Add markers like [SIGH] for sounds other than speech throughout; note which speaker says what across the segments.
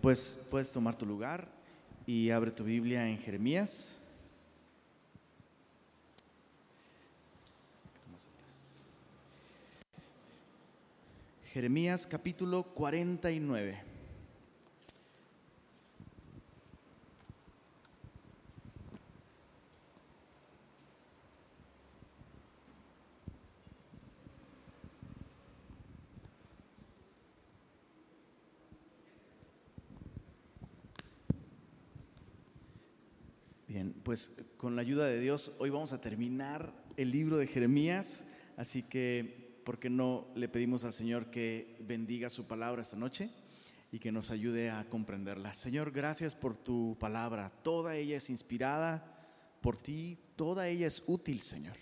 Speaker 1: Pues puedes tomar tu lugar y abre tu Biblia en Jeremías. Jeremías capítulo 49. Bien, pues con la ayuda de Dios hoy vamos a terminar el libro de Jeremías, así que ¿por qué no le pedimos al Señor que bendiga su palabra esta noche y que nos ayude a comprenderla? Señor, gracias por tu palabra, toda ella es inspirada por ti, toda ella es útil, Señor.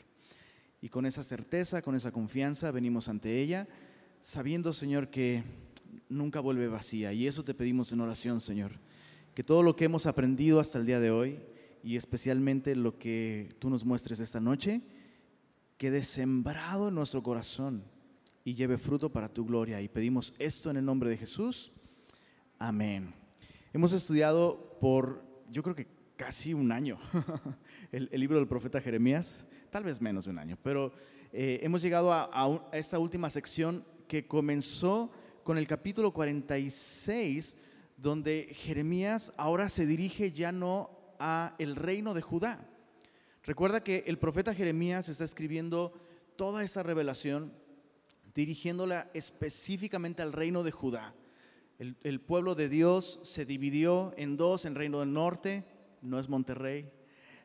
Speaker 1: Y con esa certeza, con esa confianza venimos ante ella, sabiendo, Señor, que nunca vuelve vacía. Y eso te pedimos en oración, Señor. Que todo lo que hemos aprendido hasta el día de hoy, y especialmente lo que tú nos muestres esta noche, quede sembrado en nuestro corazón y lleve fruto para tu gloria. Y pedimos esto en el nombre de Jesús. Amén. Hemos estudiado por, yo creo que casi un año, [LAUGHS] el, el libro del profeta Jeremías, tal vez menos de un año, pero eh, hemos llegado a, a esta última sección que comenzó con el capítulo 46, donde Jeremías ahora se dirige ya no el reino de Judá. Recuerda que el profeta Jeremías está escribiendo toda esta revelación dirigiéndola específicamente al reino de Judá. El, pueblo de Dios se dividió en dos, el reino del norte, no es Monterrey,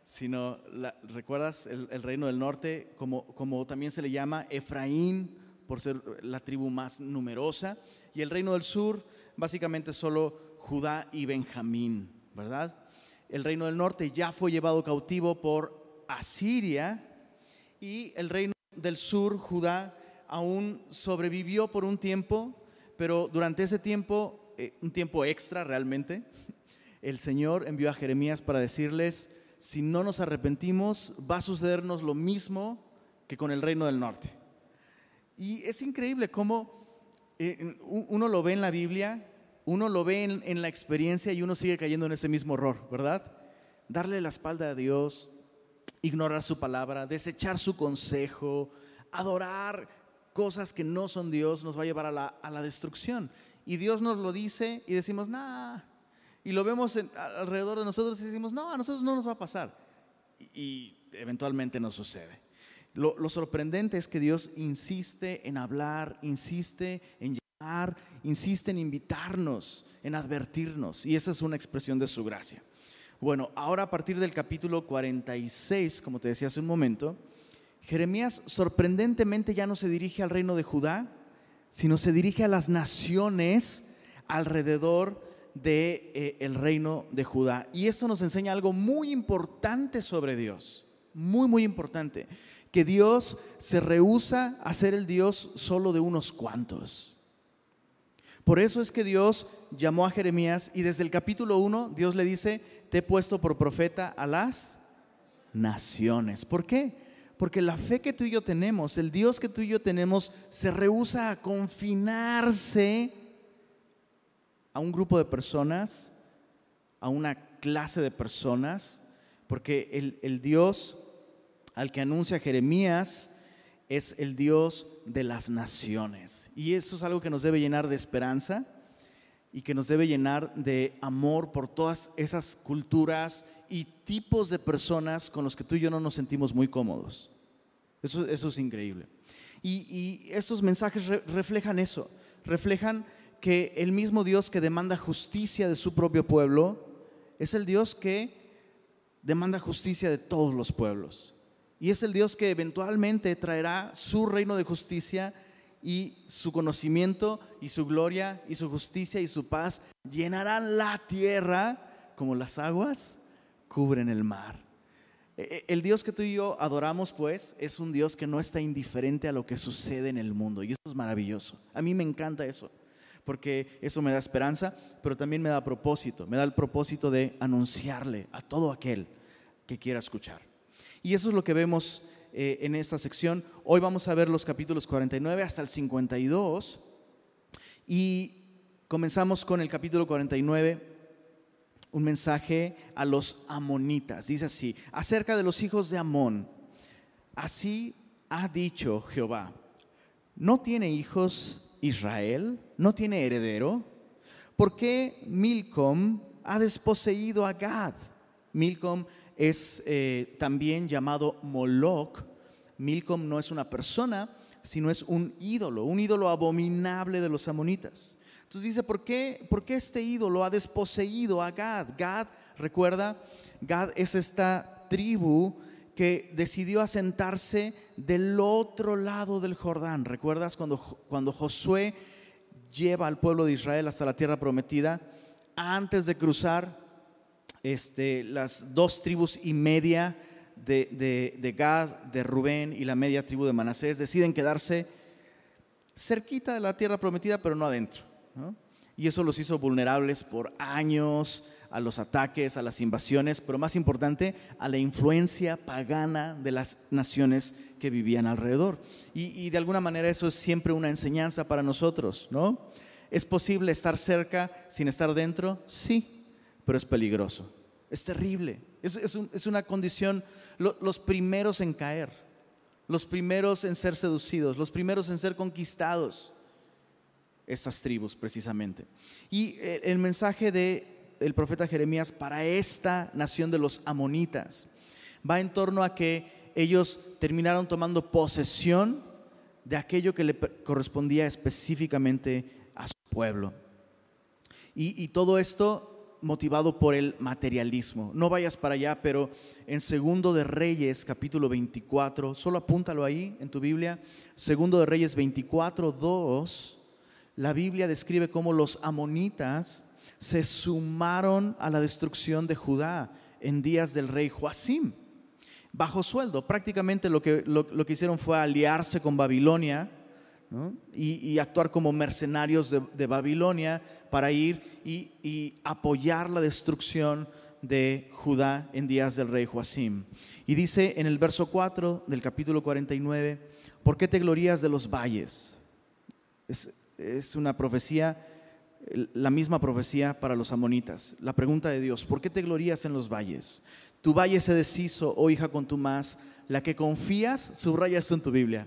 Speaker 1: sino, la- ¿recuerdas? El, el reino del norte, como, como también se le llama Efraín, por ser la tribu más numerosa, y el reino del sur, básicamente solo Judá y Benjamín, ¿verdad? El reino del norte ya fue llevado cautivo por Asiria, y el reino del sur, Judá, aún sobrevivió por un tiempo, pero durante ese tiempo, eh, un tiempo extra realmente, [LAUGHS] el Señor envió a Jeremías para decirles, si no nos arrepentimos, va a sucedernos lo mismo que con el reino del norte. Y es increíble cómo eh, uno lo ve en la Biblia, uno lo ve en, la experiencia y uno sigue cayendo en ese mismo error, ¿verdad? Darle la espalda a Dios, ignorar su palabra, desechar su consejo, adorar cosas que no son Dios, nos va a llevar a la, a la destrucción. Y Dios nos lo dice y decimos, nah. Y lo vemos alrededor de nosotros y decimos, no, a nosotros no nos va a pasar. Y, eventualmente nos sucede. Lo, lo sorprendente es que Dios insiste en hablar, insiste en insiste en invitarnos, en advertirnos. Y esa es una expresión de su gracia. Bueno, ahora a partir del capítulo 46, como te decía hace un momento, Jeremías sorprendentemente ya no se dirige al reino de Judá, sino se dirige a las naciones alrededor de, eh, reino de Judá. Y esto nos enseña algo muy importante sobre Dios, muy, muy importante, que Dios se rehúsa a ser el Dios solo de unos cuantos. Por eso es que Dios llamó a Jeremías y desde el capítulo 1 Dios le dice, te he puesto por profeta a las naciones. ¿Por qué? Porque la fe que tú y yo tenemos, el Dios que tú y yo tenemos, se rehúsa a confinarse a un grupo de personas, a una clase de personas, porque el, el Dios al que anuncia Jeremías es el Dios de las naciones. Y eso es algo que nos debe llenar de esperanza y que nos debe llenar de amor por todas esas culturas y tipos de personas con los que tú y yo no nos sentimos muy cómodos. Eso, es increíble. Y, estos mensajes re, reflejan eso, reflejan que el mismo Dios que demanda justicia de su propio pueblo es el Dios que demanda justicia de todos los pueblos. Y es el Dios que eventualmente traerá su reino de justicia y su conocimiento y su gloria y su justicia y su paz llenarán la tierra como las aguas cubren el mar. El Dios que tú y yo adoramos, pues, es un Dios que no está indiferente a lo que sucede en el mundo. Y eso es maravilloso. A mí me encanta eso, porque eso me da esperanza, pero también me da propósito. Me da el propósito de anunciarle a todo aquel que quiera escuchar. Y eso es lo que vemos eh, en esta sección. Hoy vamos a ver los capítulos 49 hasta el 52. Y comenzamos con el capítulo 49, un mensaje a los amonitas. Dice así, acerca de los hijos de Amón. Así ha dicho Jehová, ¿no tiene hijos Israel? ¿No tiene heredero? ¿Por qué Milcom ha desposeído a Gad? Milcom es eh, también llamado Moloch. Milcom no es una persona, sino es un ídolo, un ídolo abominable de los amonitas. Entonces dice, ¿por qué, ¿por qué este ídolo ha desposeído a Gad? Gad, recuerda, Gad es esta tribu que decidió asentarse del otro lado del Jordán. ¿Recuerdas cuando, cuando Josué lleva al pueblo de Israel hasta la tierra prometida? Antes de cruzar este, las dos tribus y media de, Gad, de Rubén y la media tribu de Manasés deciden quedarse cerquita de la tierra prometida, pero no adentro. Y eso los hizo vulnerables por años a los ataques, a las invasiones, pero más importante, a la influencia pagana de las naciones que vivían alrededor. Y, y, de alguna manera eso es siempre una enseñanza para nosotros, ¿no? ¿Es posible estar cerca sin estar dentro? Sí, pero es peligroso. Es terrible. Es, una condición, los primeros en caer, los primeros en ser seducidos, los primeros en ser conquistados. Estas tribus, precisamente. Y eh, el mensaje del profeta Jeremías para esta nación de los amonitas va en torno a que ellos terminaron tomando posesión de aquello que le correspondía específicamente a su pueblo. Y, y todo esto motivado por el materialismo. No vayas para allá, pero en Segundo de Reyes, capítulo 24, solo apúntalo ahí en tu Biblia, Segundo de Reyes 24, 2, la Biblia describe cómo los amonitas se sumaron a la destrucción de Judá en días del rey Joacim, bajo sueldo. Prácticamente lo que, lo que hicieron fue aliarse con Babilonia y, actuar como mercenarios de, Babilonia para ir y, apoyar la destrucción de Judá en días del rey Joacim. Y dice en el verso 4 del capítulo 49, ¿por qué te glorías de los valles? Es, es una profecía, la misma profecía para los amonitas. La pregunta de Dios, ¿por qué te glorías en los valles? Tu valle se deshizo, oh hija con tu más, la que confías, subraya esto en tu Biblia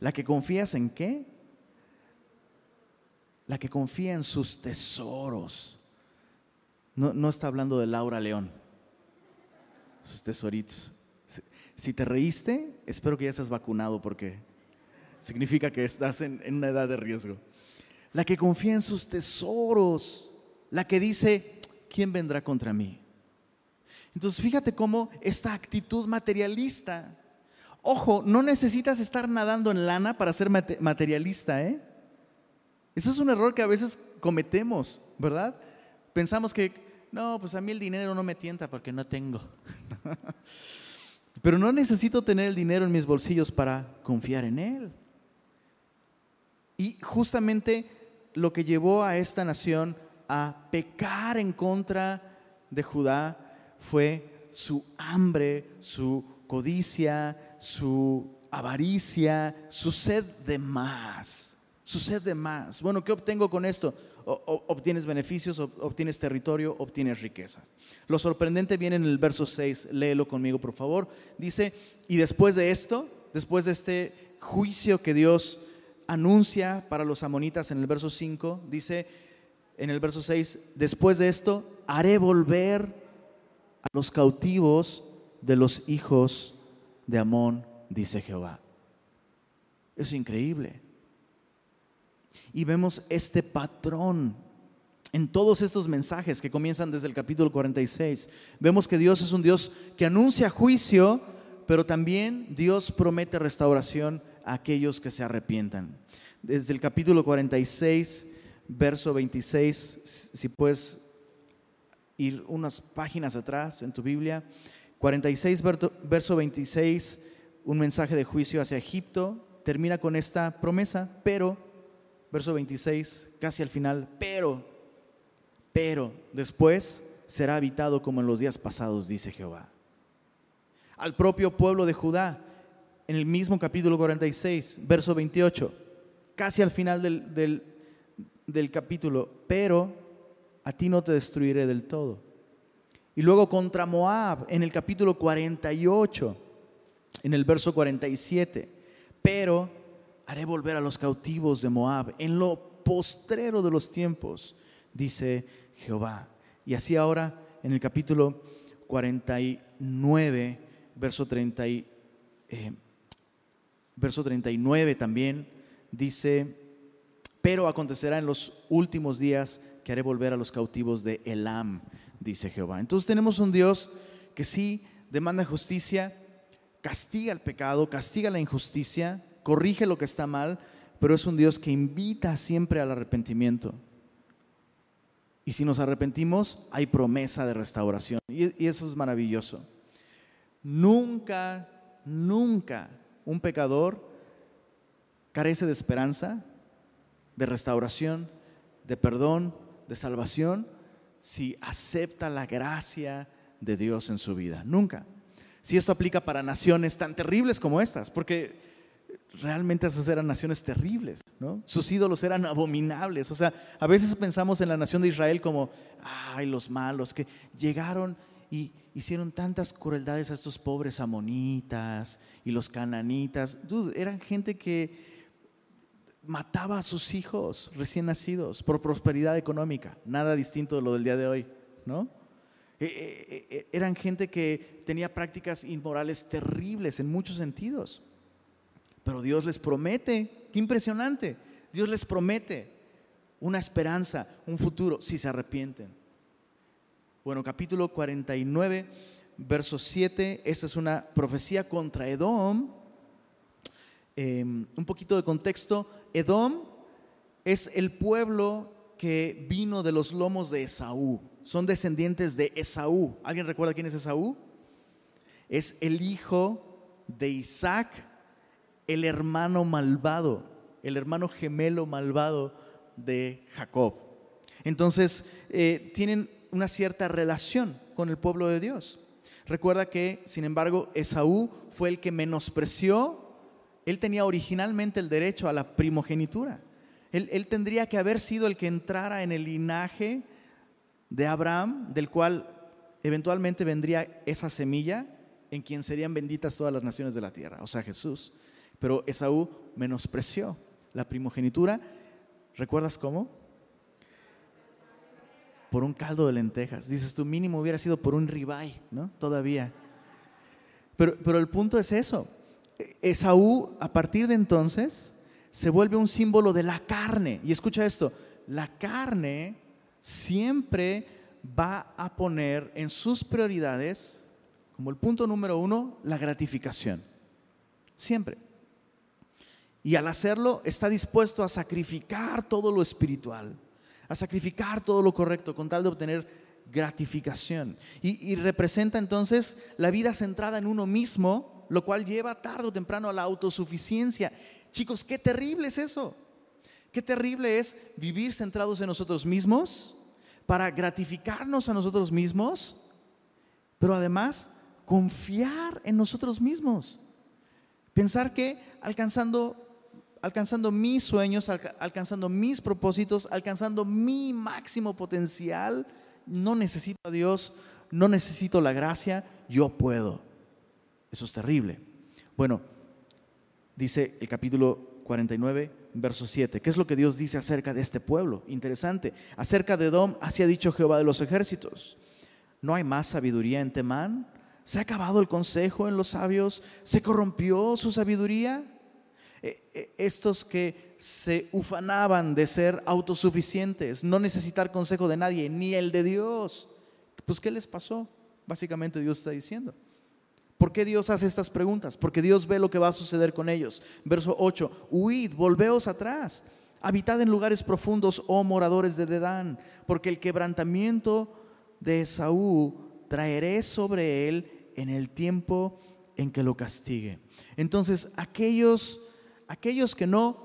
Speaker 1: la que confías en qué? La que confía en sus tesoros. No, está hablando de Laura León, sus tesoritos. Si te reíste, espero que ya estés vacunado porque significa que estás en una edad de riesgo. La que confía en sus tesoros, la que dice, ¿quién vendrá contra mí? Entonces fíjate cómo esta actitud materialista Ojo, no necesitas estar nadando en lana para ser materialista, ¿eh? Eso es un error que a veces cometemos, ¿verdad? Pensamos que, no, pues a mí el dinero no me tienta porque no tengo. [LAUGHS] Pero no necesito tener el dinero en mis bolsillos para confiar en Él. Y justamente lo que llevó a esta nación a pecar en contra de Judá fue su hambre, su codicia, su avaricia, su sed de más, su sed de más. Bueno, ¿qué obtengo con esto? obtienes beneficios, obtienes territorio, obtienes riqueza. Lo sorprendente viene en el verso 6, léelo conmigo por favor. Dice, y después de esto, después de este juicio que Dios anuncia para los amonitas en el verso 5, dice en el verso 6, después de esto haré volver a los cautivos de los hijos de Amón, dice Jehová. Es increíble. Y vemos este patrón en todos estos mensajes que comienzan desde el capítulo 46. Vemos que Dios es un Dios que anuncia juicio, pero también Dios promete restauración a aquellos que se arrepientan. Desde el capítulo 46, verso 26, si puedes ir unas páginas atrás en tu Biblia, 46, verso 26, un mensaje de juicio hacia Egipto, termina con esta promesa, pero, verso 26, casi al final, pero, pero después será habitado como en los días pasados, dice Jehová. Al propio pueblo de Judá, en el mismo capítulo 46, verso 28, casi al final del, del capítulo, pero a ti no te destruiré del todo. Y luego contra Moab en el capítulo 48, en el verso 47, pero haré volver a los cautivos de Moab en lo postrero de los tiempos, dice Jehová. Y así ahora en el capítulo 49, verso 30 eh, verso 39 también dice, pero acontecerá en los últimos días que haré volver a los cautivos de Elam, dice Jehová. Entonces tenemos un Dios que sí demanda justicia, castiga el pecado, castiga la injusticia, corrige lo que está mal, pero es un Dios que invita siempre al arrepentimiento. Y si nos arrepentimos, hay promesa de restauración. Y, eso es maravilloso. Nunca, nunca un pecador carece de esperanza, de restauración, de perdón, de salvación, si acepta la gracia de Dios en su vida. Nunca. Si esto aplica para naciones tan terribles como estas, porque realmente esas eran naciones terribles, ¿no? Sus ídolos eran abominables. O sea, a veces pensamos en la nación de Israel como, ay, los malos, que llegaron y hicieron tantas crueldades a estos pobres amonitas y los cananitas. eran gente que mataba a sus hijos recién nacidos por prosperidad económica, nada distinto de lo del día de hoy, ¿no? Eh, eh, eh, eran gente que tenía prácticas inmorales terribles en muchos sentidos. Pero Dios les promete, qué impresionante, Dios les promete una esperanza, un futuro, si se arrepienten. Bueno, capítulo 49, verso 7, esta es una profecía contra Edom. Em, un poquito de contexto, Edom es el pueblo que vino de los lomos de Esaú, son descendientes de Esaú. ¿Alguien recuerda quién es Esaú? Es el hijo de Isaac el hermano malvado, el hermano gemelo malvado de Jacob. Entonces, eh, tienen una cierta relación con el pueblo de Dios. Recuerda que, sin embargo, Esaú fue el que menospreció, él tenía originalmente el derecho a la primogenitura. Él, él tendría que haber sido el que entrara en el linaje de Abraham, del cual eventualmente vendría esa semilla en quien serían benditas todas las naciones de la tierra, o sea, Jesús. Pero Esaú menospreció la primogenitura. ¿Recuerdas cómo? Por un caldo de lentejas. Dices, tu mínimo hubiera sido por un ribeye, ¿no? Todavía. Pero, pero el punto es eso. Esaú, a partir de entonces, se vuelve un símbolo de la carne. Y escucha esto, la carne siempre va a poner en sus prioridades, como el punto número uno, la gratificación. Siempre. Y al hacerlo está dispuesto a sacrificar todo lo espiritual, a sacrificar todo lo correcto con tal de obtener gratificación. Y, representa entonces la vida centrada en uno mismo, lo cual lleva tarde o temprano a la autosuficiencia. Chicos, qué terrible es eso. Qué terrible es vivir centrados en nosotros mismos para gratificarnos a nosotros mismos, pero además confiar en nosotros mismos. Pensar que alcanzando alcanzando mis sueños, alcanzando mis propósitos, alcanzando mi máximo potencial. No necesito a Dios, no necesito la gracia, yo puedo. Eso es terrible. Bueno, dice el capítulo 49, verso 7. ¿Qué es lo que Dios dice acerca de este pueblo? Interesante. Acerca de Edom, así ha dicho Jehová de los ejércitos. ¿No hay más sabiduría en Temán? ¿Se ha acabado el consejo en los sabios? ¿Se corrompió su sabiduría? Eh, eh, estos que se ufanaban de ser autosuficientes, no necesitar consejo de nadie, ni el de Dios. Pues ¿qué les pasó? Básicamente Dios está diciendo. ¿Por qué Dios hace estas preguntas? Porque Dios ve lo que va a suceder con ellos. Verso 8, huid, volveos atrás, habitad en lugares profundos, oh moradores de Dedán, porque el quebrantamiento de Esaú traeré sobre él en el tiempo en que lo castigue. Entonces, aquellos aquellos que no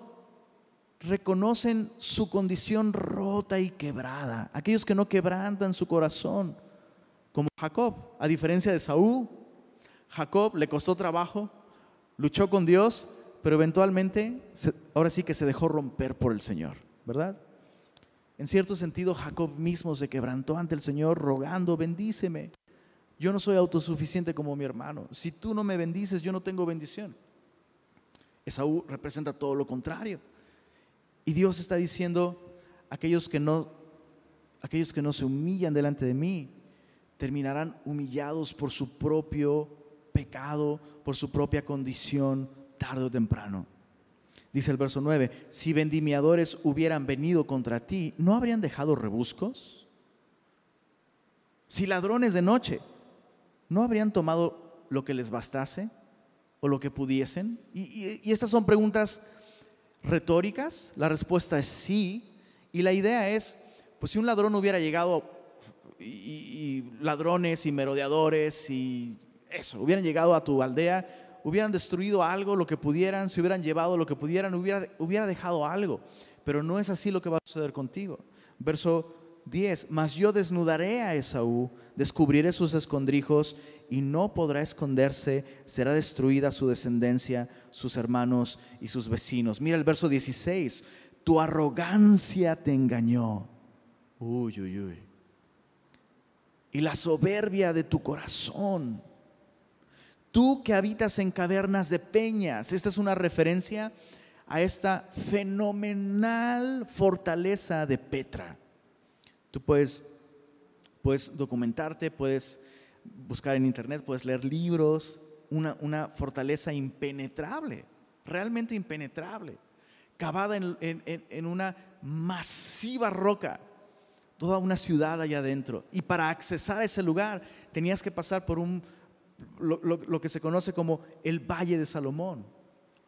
Speaker 1: reconocen su condición rota y quebrada, aquellos que no quebrantan su corazón, como Jacob, a diferencia de Saúl. Jacob le costó trabajo, luchó con Dios, pero eventualmente, ahora sí que se dejó romper por el Señor, ¿verdad? En cierto sentido, Jacob mismo se quebrantó ante el Señor rogando, bendíceme. Yo no soy autosuficiente como mi hermano. Si tú no me bendices, yo no tengo bendición. Esaú representa todo lo contrario. Y Dios está diciendo, aquellos que no, aquellos que no se humillan delante de mí, terminarán humillados por su propio pecado, por su propia condición, tarde o temprano. Dice el verso 9, si vendimiadores hubieran venido contra ti, ¿no habrían dejado rebuscos? Si ladrones de noche, ¿no habrían tomado lo que les bastase o lo que pudiesen? Y, estas son preguntas retóricas, la respuesta es sí, y la idea es, pues si un ladrón hubiera llegado, y ladrones y merodeadores y eso, hubieran llegado a tu aldea, hubieran destruido algo, lo que pudieran, se hubieran llevado lo que pudieran, hubiera, hubiera dejado algo. Pero no es así lo que va a suceder contigo. Verso 10, mas yo desnudaré a Esaú, descubriré sus escondrijos y no podrá esconderse, será destruida su descendencia, sus hermanos y sus vecinos. Mira el verso 16, tu arrogancia te engañó. Uy, uy, uy. Y la soberbia de tu corazón Tú que habitas en cavernas de peñas. Esta es una referencia a esta fenomenal fortaleza de Petra. Tú puedes, puedes documentarte, puedes buscar en internet, puedes leer libros, una, una fortaleza impenetrable, realmente impenetrable, cavada en, en una masiva roca, toda una ciudad allá adentro. Y para accesar a ese lugar tenías que pasar por un lo, que se conoce como el Valle de Salomón.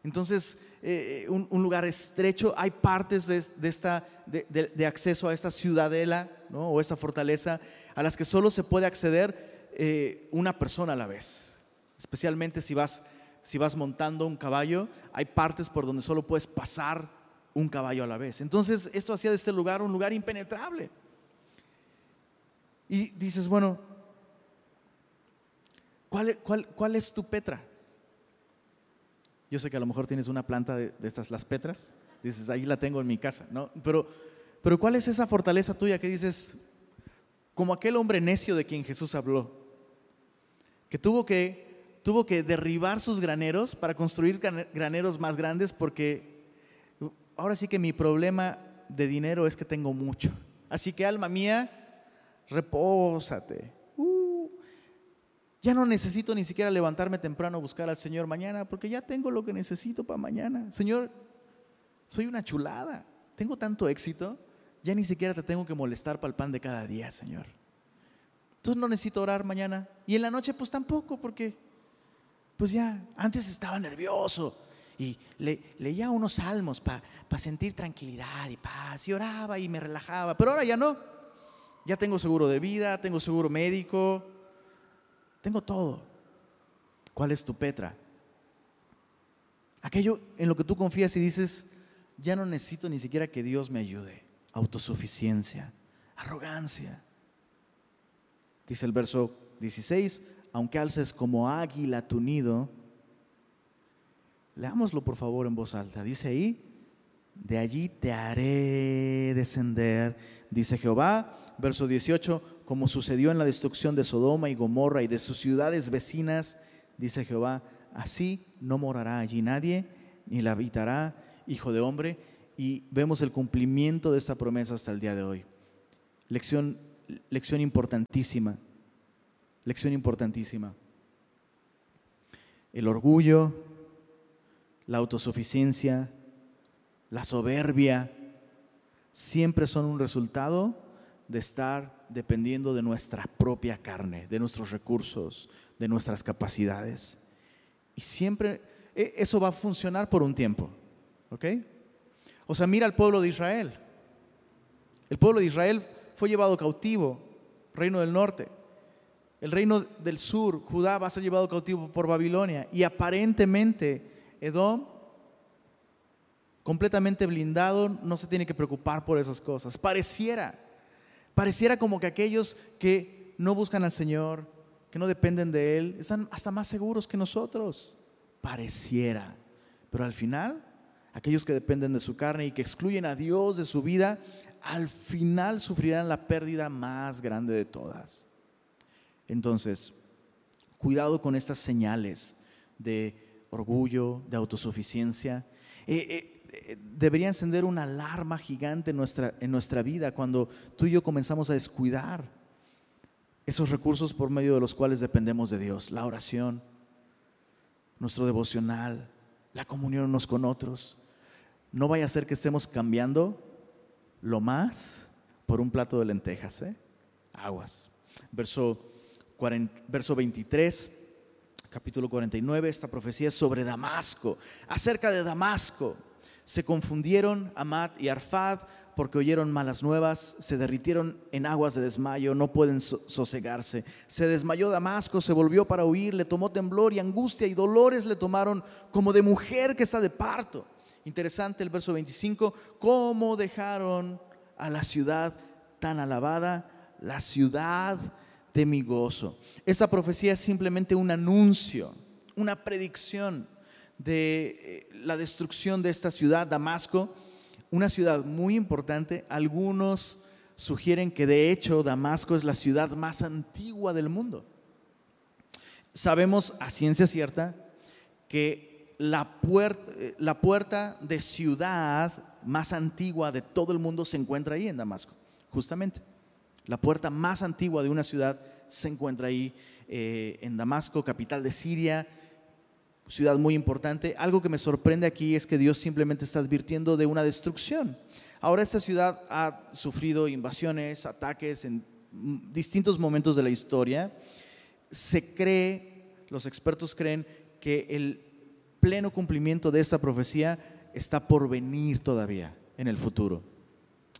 Speaker 1: Entonces, eh, un, lugar estrecho, hay partes de, esta, de, acceso a esta ciudadela o esta fortaleza a las que solo se puede acceder eh, una persona a la vez. Especialmente si vas, si vas montando un caballo, hay partes por donde solo puedes pasar un caballo a la vez. Entonces, esto hacía de este lugar un lugar impenetrable. Y dices, bueno, ¿Cuál, es tu Petra? Yo sé que a lo mejor tienes una planta de, estas, las Petras. Dices, ahí la tengo en mi casa, ¿no? Pero, pero ¿cuál es esa fortaleza tuya que dices, como aquel hombre necio de quien Jesús habló, que tuvo que, tuvo que derribar sus graneros para construir graneros más grandes porque ahora sí que mi problema de dinero es que tengo mucho. Así que alma mía, repósate ya no necesito ni siquiera levantarme temprano a buscar al Señor mañana, porque ya tengo lo que necesito para mañana. Señor, soy una chulada, tengo tanto éxito, ya ni siquiera te tengo que molestar para el pan de cada día, Señor. Entonces no necesito orar mañana. Y en la noche pues tampoco, porque pues ya, antes estaba nervioso y leía unos salmos para sentir tranquilidad y paz y oraba y me relajaba, pero ahora ya no. Ya tengo seguro de vida, tengo seguro médico, tengo todo. ¿Cuál es tu Petra? Aquello en lo que tú confías y dices, ya no necesito ni siquiera que Dios me ayude. Autosuficiencia, arrogancia. Dice el verso 16, aunque alces como águila tu nido, leámoslo por favor en voz alta. Dice ahí, de allí te haré descender, dice Jehová, verso 18, como sucedió en la destrucción de Sodoma y Gomorra y de sus ciudades vecinas, dice Jehová, así no morará allí nadie, ni la habitará hijo de hombre. Y vemos el cumplimiento de esta promesa hasta el día de hoy. Lección, lección importantísima, lección importantísima. El orgullo, la autosuficiencia, la soberbia, siempre son un resultado de estar dependiendo de nuestra propia carne, de nuestros recursos, de nuestras capacidades. Y siempre e, eso va a funcionar por un tiempo. ¿Ok? O sea, mira al pueblo de Israel. El pueblo de Israel fue llevado cautivo, reino del norte. El reino del sur, Judá, va a ser llevado cautivo por Babilonia. Y aparentemente Edom, completamente blindado, no se tiene que preocupar por esas cosas. Pareciera. Pareciera como que aquellos que no buscan al Señor, que no dependen de Él, están hasta más seguros que nosotros. Pareciera. Pero al final, aquellos que dependen de su carne y que excluyen a Dios de su vida, al final sufrirán la pérdida más grande de todas. Entonces, cuidado con estas señales de orgullo, de autosuficiencia. Eh, eh, debería encender una alarma gigante en nuestra, en nuestra vida cuando tú y yo comenzamos a descuidar esos recursos por medio de los cuales dependemos de Dios, la oración, nuestro devocional, la comunión unos con otros. No vaya a ser que estemos cambiando lo más por un plato de lentejas, ¿eh? Aguas. Verso, verso 23, capítulo 49, esta profecía es sobre Damasco, acerca de Damasco. Se confundieron Amat y Arfad porque oyeron malas nuevas, se derritieron en aguas de desmayo, no pueden sosegarse. Se desmayó Damasco, se volvió para huir, le tomó temblor y angustia y dolores le tomaron como de mujer que está de parto. Interesante el verso 25, cómo dejaron a la ciudad tan alabada, la ciudad de mi gozo. Esta profecía es simplemente un anuncio, una predicción de eh, la destrucción de esta ciudad, Damasco, una ciudad muy importante. Algunos sugieren que de hecho Damasco es la ciudad más antigua del mundo. Sabemos a ciencia cierta que la puerta, eh, la puerta de ciudad más antigua de todo el mundo se encuentra ahí en Damasco, justamente. La puerta más antigua de una ciudad se encuentra ahí eh, en Damasco, capital de Siria ciudad muy importante. Algo que me sorprende aquí es que Dios simplemente está advirtiendo de una destrucción. Ahora esta ciudad ha sufrido invasiones, ataques en distintos momentos de la historia. Se cree, los expertos creen que el pleno cumplimiento de esta profecía está por venir todavía en el futuro.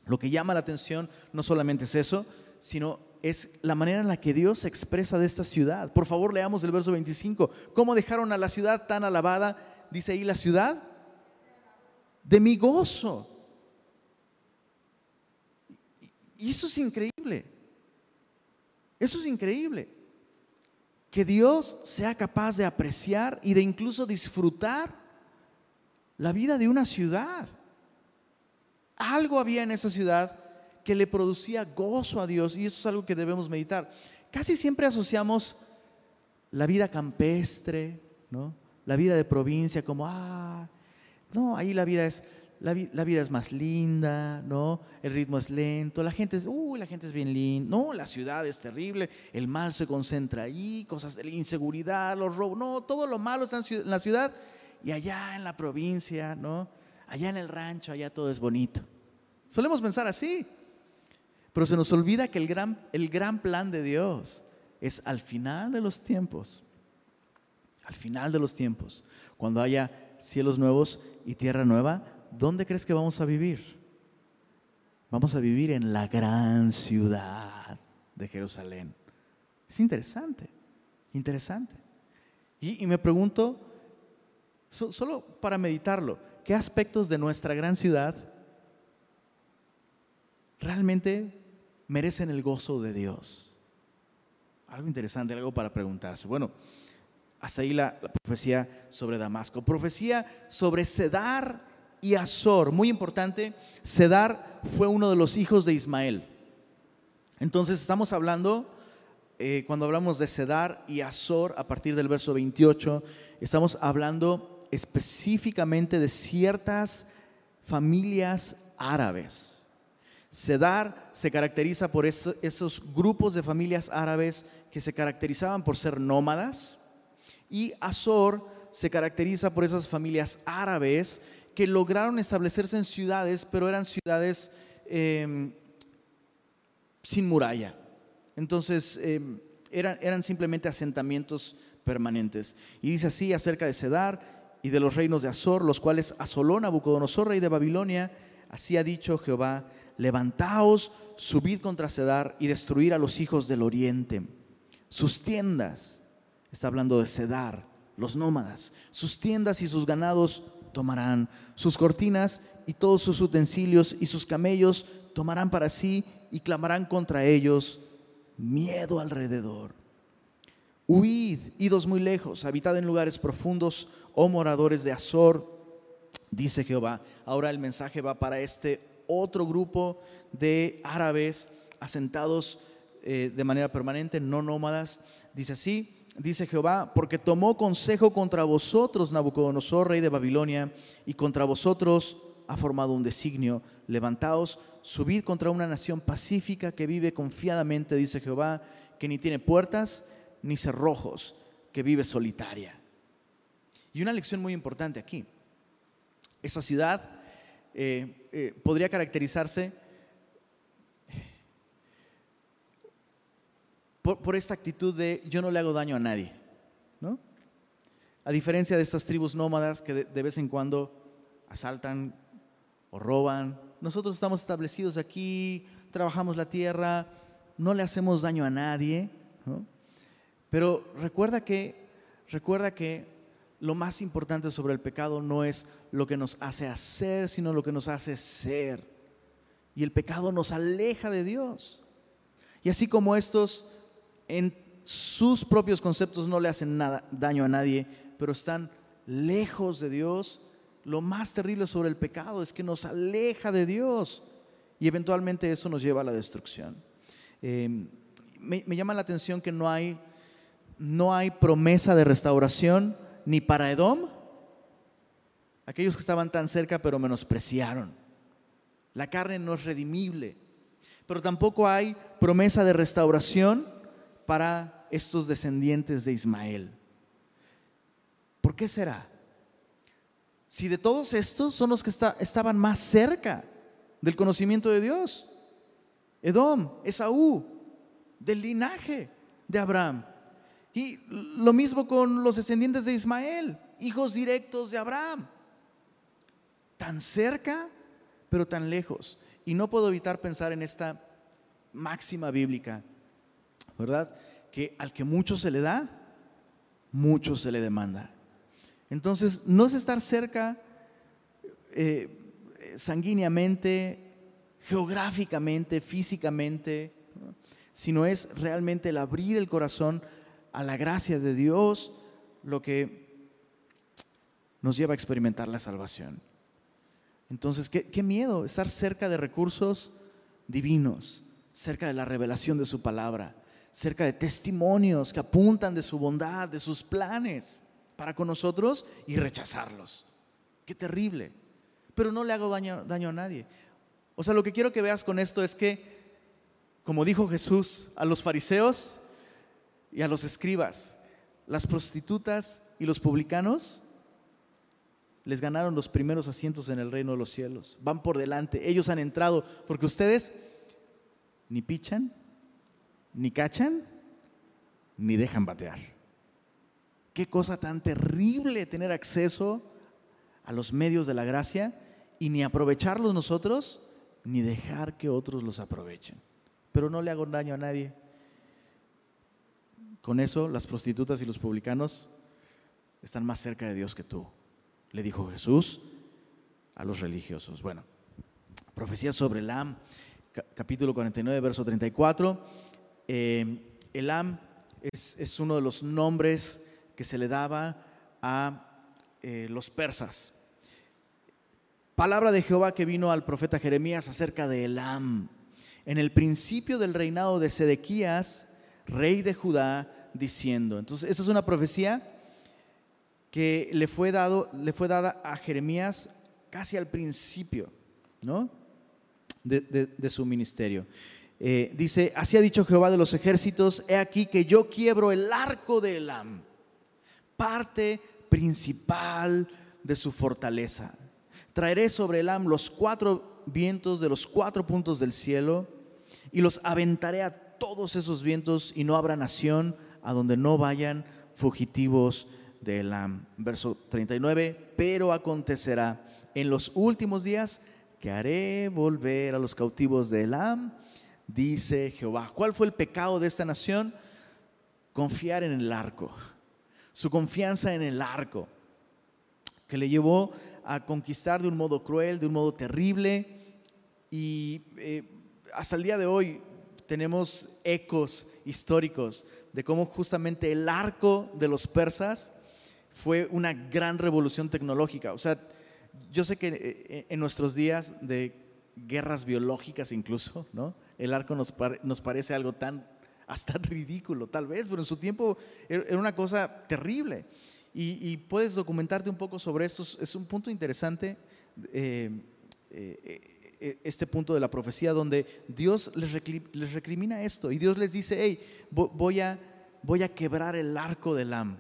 Speaker 1: Lo que llama la atención no solamente es eso, sino es la manera en la que Dios se expresa de esta ciudad. Por favor, leamos el verso 25. ¿Cómo dejaron a la ciudad tan alabada? Dice ahí la ciudad de mi gozo. Y eso es increíble. Eso es increíble. Que Dios sea capaz de apreciar y de incluso disfrutar la vida de una ciudad. Algo había en esa ciudad que le producía gozo a Dios y eso es algo que debemos meditar. Casi siempre asociamos la vida campestre, ¿no? La vida de provincia como, ah, no, ahí la vida es, la, vida es más linda, ¿no? El ritmo es lento, la gente es, la gente es bien linda, no, la ciudad es terrible, el mal se concentra ahí, cosas de la inseguridad, los robos, no, todo lo malo está en la ciudad y allá en la provincia, ¿no? Allá en el rancho, allá todo es bonito. Solemos pensar así. Pero se nos olvida que el gran, el gran plan de Dios es al final de los tiempos, al final de los tiempos, cuando haya cielos nuevos y tierra nueva, ¿dónde crees que vamos a vivir? Vamos a vivir en la gran ciudad de Jerusalén. Es interesante, interesante. Y, me pregunto, solo para meditarlo, ¿qué aspectos de nuestra gran ciudad realmente merecen el gozo de Dios. Algo interesante, algo para preguntarse. Bueno, hasta ahí la, profecía sobre Damasco. Profecía sobre Sedar y Azor. Muy importante, Sedar fue uno de los hijos de Ismael. Entonces estamos hablando, eh, cuando hablamos de Sedar y Azor, a partir del verso 28, estamos hablando específicamente de ciertas familias árabes. Sedar se caracteriza por esos grupos de familias árabes que se caracterizaban por ser nómadas y Azor se caracteriza por esas familias árabes que lograron establecerse en ciudades, pero eran ciudades em, sin muralla. Entonces em, eran, eran simplemente asentamientos permanentes. Y dice así acerca de Sedar y de los reinos de Azor, los cuales asoló Nabucodonosor, rey de Babilonia. Así ha dicho Jehová levantaos, subid contra Cedar y destruir a los hijos del oriente. Sus tiendas, está hablando de Cedar, los nómadas, sus tiendas y sus ganados tomarán, sus cortinas y todos sus utensilios y sus camellos tomarán para sí y clamarán contra ellos miedo alrededor. Huid, idos muy lejos, habitad en lugares profundos, oh moradores de Azor, dice Jehová. Ahora el mensaje va para este otro grupo de árabes asentados eh, de manera permanente, no nómadas. Dice así, dice Jehová, porque tomó consejo contra vosotros, Nabucodonosor, rey de Babilonia, y contra vosotros ha formado un designio. Levantaos, subid contra una nación pacífica que vive confiadamente, dice Jehová, que ni tiene puertas ni cerrojos, que vive solitaria. Y una lección muy importante aquí. Esa ciudad eh, eh, podría caracterizarse por, esta actitud de yo no le hago daño a nadie, ¿no? A diferencia de estas tribus nómadas que de, vez en cuando asaltan o roban, nosotros estamos establecidos aquí, trabajamos la tierra, no le hacemos daño a nadie, Pero recuerda que, recuerda que lo más importante sobre el pecado no es lo que nos hace hacer, sino lo que nos hace ser. Y el pecado nos aleja de Dios. Y así como estos en sus propios conceptos no le hacen nada, daño a nadie, pero están lejos de Dios. Lo más terrible sobre el pecado es que nos aleja de Dios y eventualmente eso nos lleva a la destrucción. Eh, me, llama la atención que no hay, no hay promesa de restauración ni para Edom, aquellos que estaban tan cerca pero menospreciaron. La carne no es redimible, pero tampoco hay promesa de restauración para estos descendientes de Ismael. ¿Por qué será? Si de todos estos son los que estaban más cerca del conocimiento de Dios. Edom, Esaú, del linaje de Abraham. Y lo mismo con los descendientes de Ismael, hijos directos de Abraham. Tan cerca, pero tan lejos. Y no puedo evitar pensar en esta máxima bíblica ¿verdad? Que al que mucho se le da, mucho se le demanda. Entonces, no es estar cerca eh, sanguíneamente, geográficamente, físicamente, sino es realmente el abrir el corazón a la gracia de Dios lo que nos lleva a experimentar la salvación. Entonces, qué, miedo estar cerca de recursos divinos, cerca de la revelación de su palabra cerca de testimonios que apuntan de su bondad, de sus planes para con nosotros y rechazarlos. Qué terrible. Pero no le hago daño a nadie. O sea, lo que quiero que veas con esto es que, como dijo Jesús a los fariseos y a los escribas, las prostitutas y los publicanos les ganaron los primeros asientos en el reino de los cielos. Van por delante, ellos han entrado, porque ustedes ni pichan, ni cachan, ni dejan batear. Qué cosa tan terrible tener acceso a los medios de la gracia y ni aprovecharlos nosotros, ni dejar que otros los aprovechen. Pero no le hago daño a nadie. Con eso las prostitutas y los publicanos están más cerca de Dios que tú, le dijo Jesús a los religiosos. Bueno, profecía sobre Elam, capítulo 49, verso 34 eh, Elam es, uno de los nombres que se le daba a eh, los persas. Palabra de Jehová que vino al profeta Jeremías acerca de Elam. En el principio del reinado de Sedequías, rey de Judá, diciendo. Entonces, esa es una profecía que le fue, dado, le fue dada a Jeremías casi al principio ¿no? de su ministerio. Eh, dice, así ha dicho Jehová de los ejércitos, he aquí que yo quiebro el arco de Elam, parte principal de su fortaleza. Traeré sobre Elam los cuatro vientos de los cuatro puntos del cielo y los aventaré a todos esos vientos y no habrá nación a donde no vayan fugitivos de Elam. Verso 39, pero acontecerá en los últimos días que haré volver a los cautivos de Elam dice Jehová. ¿Cuál fue el pecado de esta nación? Confiar en el arco. Su confianza en el arco, que le llevó a conquistar de un modo cruel, de un modo terrible. Y eh, hasta el día de hoy tenemos ecos históricos de cómo justamente el arco de los persas fue una gran revolución tecnológica. O sea, yo sé que eh, en nuestros días de guerras biológicas incluso, ¿no? El arco nos, nos parece algo tan, hasta [LAUGHS] ridículo tal vez, pero en su tiempo era una cosa terrible. Y, puedes documentarte un poco sobre esto, es un punto interesante. Eh, eh, este punto de la profecía donde Dios les, recrimina esto y Dios les dice, hey, voy a, voy a quebrar el arco del Am.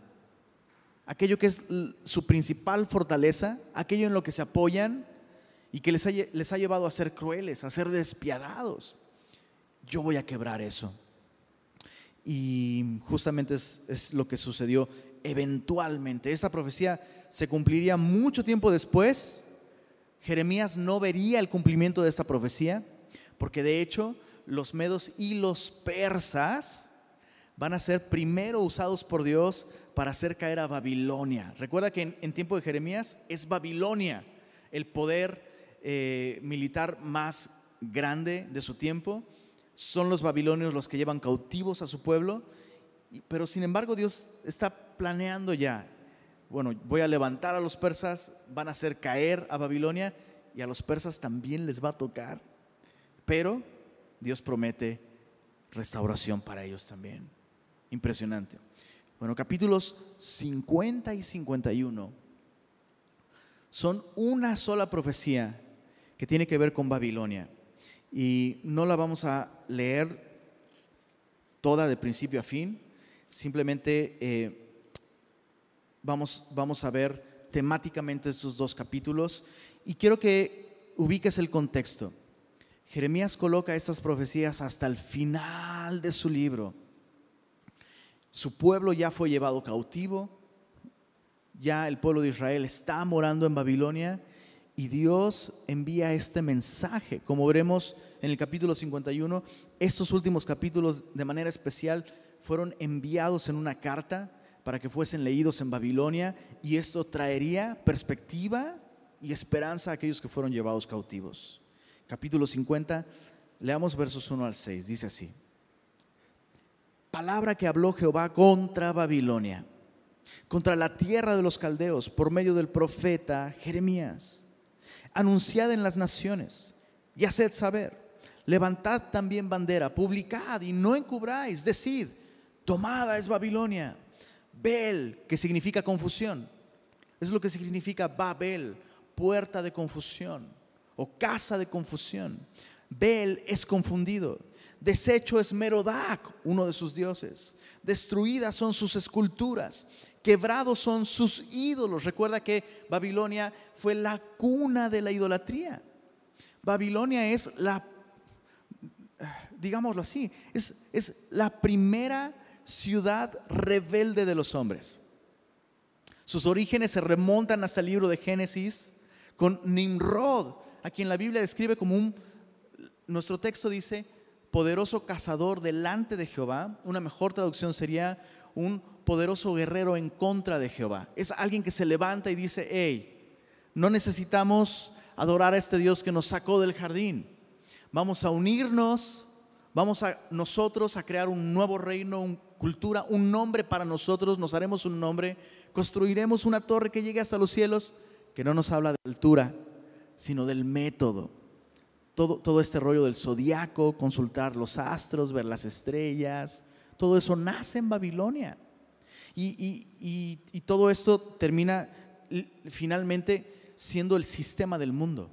Speaker 1: Aquello que es su principal fortaleza, aquello en lo que se apoyan y que les ha, les ha llevado a ser crueles, a ser despiadados. Yo voy a quebrar eso. Y justamente es, es lo que sucedió eventualmente. Esta profecía se cumpliría mucho tiempo después Jeremías no vería el cumplimiento de esta profecía, porque de hecho los medos y los persas van a ser primero usados por Dios para hacer caer a Babilonia. Recuerda que en, tiempo de Jeremías es Babilonia el poder eh, militar más grande de su tiempo. Son los babilonios los que llevan cautivos a su pueblo, pero sin embargo Dios está planeando ya bueno, voy a levantar a los persas, van a hacer caer a Babilonia y a los persas también les va a tocar. Pero Dios promete restauración para ellos también. Impresionante. Bueno, capítulos 50 y 51 son una sola profecía que tiene que ver con Babilonia. Y no la vamos a leer toda de principio a fin, simplemente eh, vamos, vamos a ver temáticamente estos dos capítulos y quiero que ubiques el contexto. Jeremías coloca estas profecías hasta el final de su libro. Su pueblo ya fue llevado cautivo, ya el pueblo de Israel está morando en Babilonia y Dios envía este mensaje. Como veremos en el capítulo 51, estos últimos capítulos de manera especial fueron enviados en una carta para que fuesen leídos en Babilonia y esto traería perspectiva y esperanza a aquellos que fueron llevados cautivos. Capítulo 50, leamos versos 1 al 6, dice así. Palabra que habló Jehová contra Babilonia, contra la tierra de los caldeos por medio del profeta Jeremías. Anunciad en las naciones y haced saber, levantad también bandera, publicad y no encubráis, decid, tomada es Babilonia Bel, que significa confusión. Es lo que significa Babel, puerta de confusión o casa de confusión. Bel es confundido. Desecho es Merodac, uno de sus dioses. Destruidas son sus esculturas. Quebrados son sus ídolos. Recuerda que Babilonia fue la cuna de la idolatría. Babilonia es la, digámoslo así, es, es la primera ciudad rebelde de los hombres. Sus orígenes se remontan hasta el libro de Génesis con Nimrod, a quien la Biblia describe como un, nuestro texto dice, poderoso cazador delante de Jehová. Una mejor traducción sería un poderoso guerrero en contra de Jehová. Es alguien que se levanta y dice, hey, no necesitamos adorar a este Dios que nos sacó del jardín. Vamos a unirnos, vamos a nosotros a crear un nuevo reino, un cultura, un nombre para nosotros, nos haremos un nombre, construiremos una torre que llegue hasta los cielos, que no nos habla de altura, sino del método. Todo, todo este rollo del zodiaco, consultar los astros, ver las estrellas, todo eso nace en Babilonia. y todo esto termina finalmente siendo el sistema del mundo.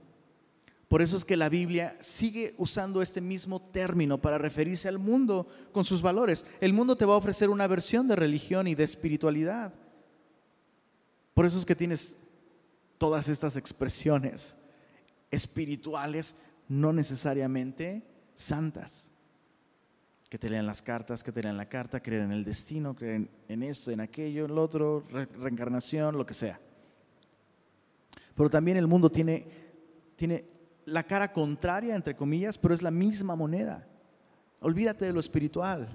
Speaker 1: Por eso es que la Biblia sigue usando este mismo término para referirse al mundo con sus valores. El mundo te va a ofrecer una versión de religión y de espiritualidad. Por eso es que tienes todas estas expresiones espirituales, no necesariamente santas. Que te lean las cartas, que te lean la carta, creer en el destino, creer en esto, en aquello, en lo otro, reencarnación, lo que sea. Pero también el mundo tiene, tiene la cara contraria, entre comillas, pero es la misma moneda. Olvídate de lo espiritual.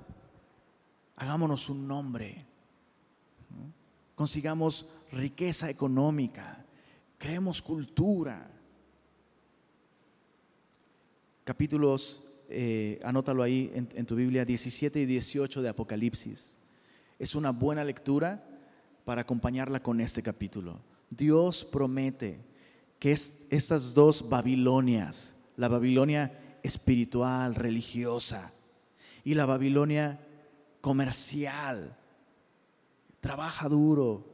Speaker 1: Hagámonos un nombre. Consigamos riqueza económica. Creemos cultura. Capítulos, eh, anótalo ahí en, en tu Biblia, 17 y 18 de Apocalipsis. Es una buena lectura para acompañarla con este capítulo. Dios promete estas dos Babilonias, la Babilonia espiritual, religiosa, y la Babilonia comercial. Trabaja duro,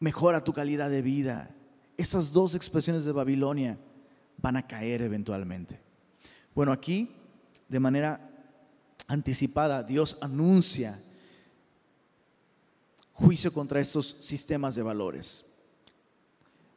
Speaker 1: mejora tu calidad de vida. Esas dos expresiones de Babilonia van a caer eventualmente. Bueno, aquí, de manera anticipada, Dios anuncia juicio contra estos sistemas de valores.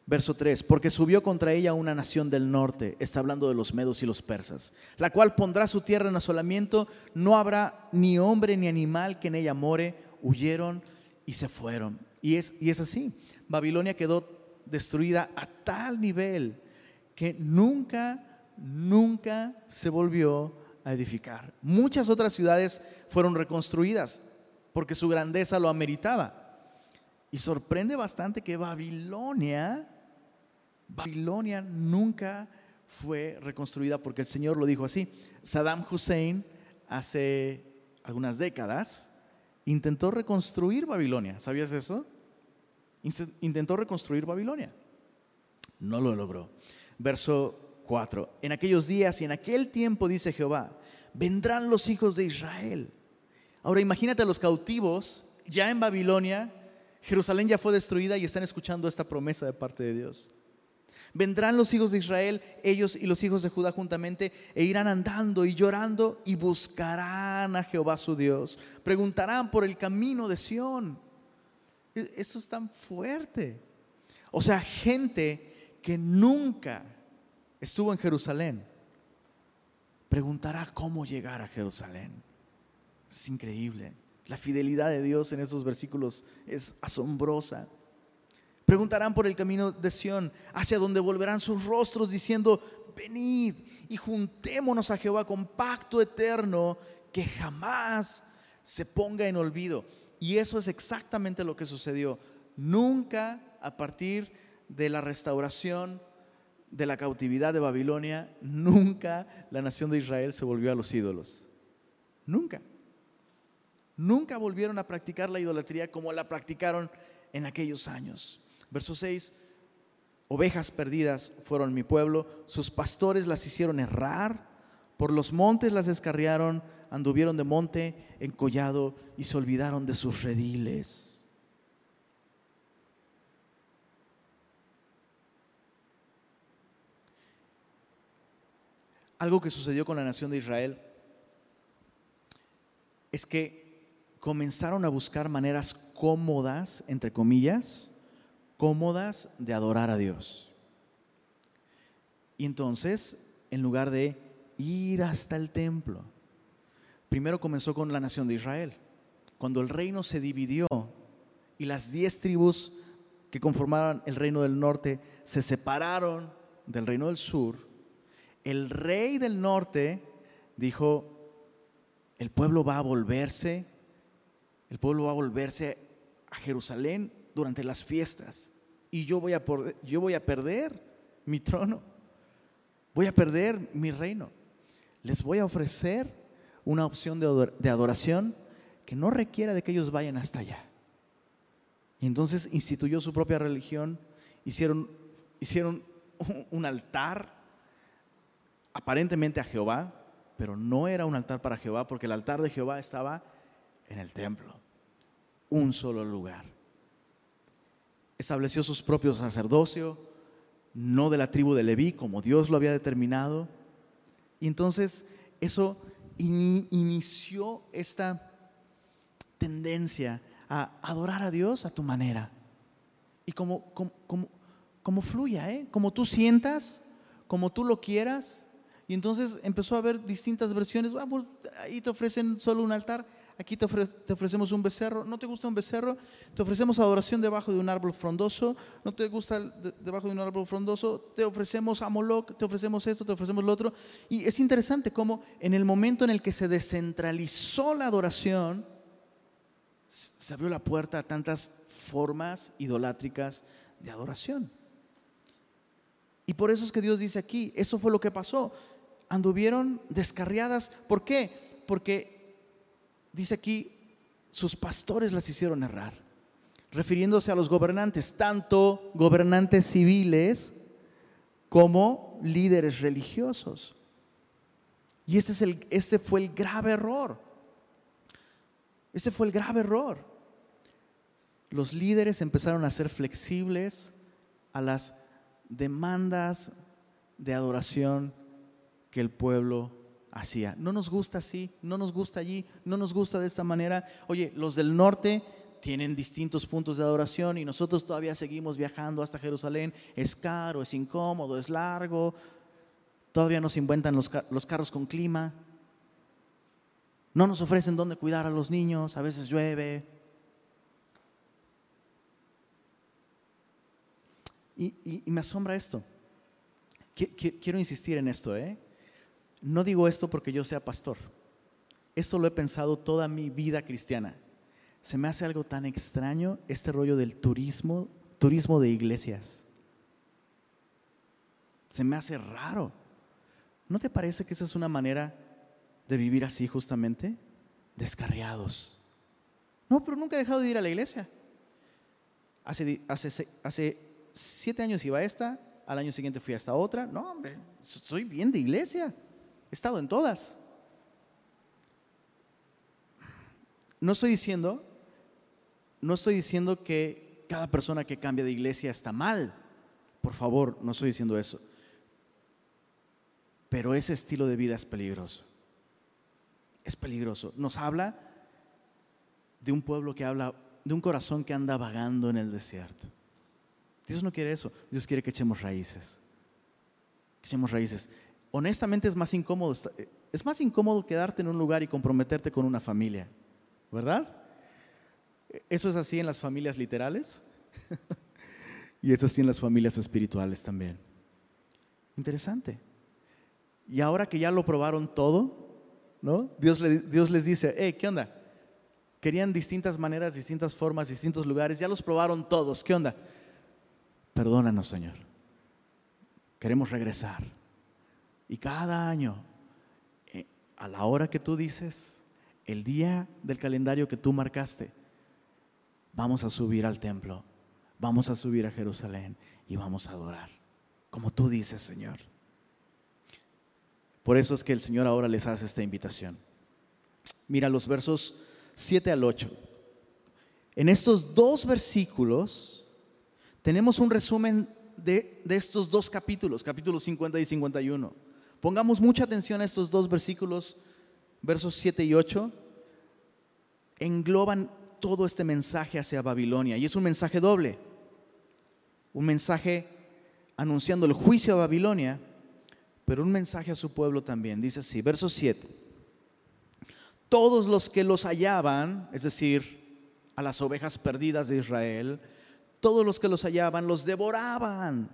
Speaker 1: Verso 3, porque subió contra ella una nación del norte, está hablando de los medos y los persas, la cual pondrá su tierra en asolamiento, no habrá ni hombre ni animal que en ella more, huyeron y se fueron. Y es, y es así, Babilonia quedó destruida a tal nivel que nunca, nunca se volvió a edificar. Muchas otras ciudades fueron reconstruidas porque su grandeza lo ameritaba. Y sorprende bastante que Babilonia, Babilonia nunca fue reconstruida porque el Señor lo dijo así. Saddam Hussein hace algunas décadas intentó reconstruir Babilonia. ¿Sabías eso? Intentó reconstruir Babilonia. No lo logró. Verso 4. En aquellos días y en aquel tiempo, dice Jehová, vendrán los hijos de Israel. Ahora imagínate a los cautivos ya en Babilonia. Jerusalén ya fue destruida y están escuchando esta promesa de parte de Dios. Vendrán los hijos de Israel, ellos y los hijos de Judá juntamente, e irán andando y llorando y buscarán a Jehová su Dios. Preguntarán por el camino de Sión. E, eso es tan fuerte. O sea, gente que nunca estuvo en Jerusalén, preguntará cómo llegar a Jerusalén. Es increíble. La fidelidad de Dios en esos versículos es asombrosa. Preguntarán por el camino de Sión, hacia donde volverán sus rostros diciendo, venid y juntémonos a Jehová con pacto eterno que jamás se ponga en olvido. Y eso es exactamente lo que sucedió. Nunca a partir de la restauración de la cautividad de Babilonia, nunca la nación de Israel se volvió a los ídolos. Nunca. Nunca volvieron a practicar la idolatría como la practicaron en aquellos años. Verso 6, ovejas perdidas fueron mi pueblo, sus pastores las hicieron errar, por los montes las descarriaron, anduvieron de monte en collado y se olvidaron de sus rediles. Algo que sucedió con la nación de Israel es que comenzaron a buscar maneras cómodas, entre comillas, cómodas de adorar a Dios. Y entonces, en lugar de ir hasta el templo, primero comenzó con la nación de Israel. Cuando el reino se dividió y las diez tribus que conformaban el reino del norte se separaron del reino del sur, el rey del norte dijo, el pueblo va a volverse, el pueblo va a volverse a Jerusalén durante las fiestas y yo voy a, yo voy a perder mi trono, voy a perder mi reino. Les voy a ofrecer una opción de adoración que no requiera de que ellos vayan hasta allá. Y entonces instituyó su propia religión, hicieron, hicieron [LAUGHS] un altar aparentemente a Jehová, pero no era un altar para Jehová porque el altar de Jehová estaba en el templo, un solo lugar estableció sus propios sacerdocio, no de la tribu de Leví, como Dios lo había determinado. Y entonces eso inició esta tendencia a adorar a Dios a tu manera. Y como, como, como, fluya, ¿eh? como tú sientas, como tú lo quieras. Y entonces empezó a haber distintas versiones. Ah, pues, ahí te ofrecen solo un altar aquí te, ofrecemos un becerro, ¿no te gusta un becerro? Te ofrecemos adoración debajo de un árbol frondoso, ¿no te gusta debajo de un árbol frondoso? Te ofrecemos a te ofrecemos esto, te ofrecemos lo otro. Y es interesante cómo en el momento en el que se descentralizó la adoración, se abrió la puerta a tantas formas idolátricas de adoración. Y por eso es que Dios dice aquí, eso fue lo que pasó. Anduvieron descarriadas. ¿Por qué? Porque dice aquí, sus pastores las hicieron errar, refiriéndose a los gobernantes, tanto gobernantes civiles como líderes religiosos. Y ese, es el, fue el grave error. Ese fue el grave error. Los líderes empezaron a ser flexibles a las demandas de adoración que el pueblo hacía. No nos gusta así, no nos gusta allí, no nos gusta de esta manera. Oye, los del norte tienen distintos puntos de adoración y nosotros todavía seguimos viajando hasta Jerusalén. Es caro, es incómodo, es largo, Todavía nos inventan los, los carros con clima. No nos ofrecen dónde cuidar a los niños. A veces llueve. Y, me asombra esto. Quiero insistir en esto. ¿eh? No digo esto porque yo sea pastor. Esto lo he pensado toda mi vida cristiana. Se me hace algo tan extraño este rollo del turismo, turismo de iglesias. Se me hace raro. ¿No te parece que esa es una manera de vivir así justamente? Descarriados. No, pero nunca he dejado de ir a la iglesia. Hace, siete años iba a esta, al año siguiente fui a esta otra. No, hombre, soy bien de iglesia. He estado en todas. No estoy diciendo, no estoy diciendo que cada persona que cambia de iglesia está mal. Por favor, no estoy diciendo eso. Pero ese estilo de vida es peligroso. Es peligroso. Nos habla de un pueblo que habla, de un corazón que anda vagando en el desierto. Dios no quiere eso. Dios quiere que echemos raíces. Que echemos raíces. Honestamente es más incómodo. Es más incómodo quedarte en un lugar y comprometerte con una familia. ¿Verdad? Eso es así en las familias literales. [LAUGHS] y es así en las familias espirituales también. Interesante. Y ahora que ya lo probaron todo, ¿no? Dios, Dios les dice, ¿qué onda? Querían distintas maneras, distintas formas, distintos lugares, ya los probaron todos, ¿qué onda? Perdónanos, Señor. Queremos regresar. Y cada año, eh, a la hora que tú dices, el día del calendario que tú marcaste, vamos a subir al templo, vamos a subir a Jerusalén y vamos a adorar, como tú dices, Señor. Por eso es que el Señor ahora les hace esta invitación. Mira los versos 7 al 8. En estos dos versículos tenemos un resumen de, estos dos capítulos, capítulos 50 y 51. Pongamos mucha atención a estos dos versículos, versos 7 y 8. Engloban todo este mensaje hacia Babilonia y es un mensaje doble. Un mensaje anunciando el juicio a Babilonia pero un mensaje a su pueblo también. Dice así, verso 7. Todos los que los hallaban, es decir, a las ovejas perdidas de Israel, todos los que los hallaban los devoraban.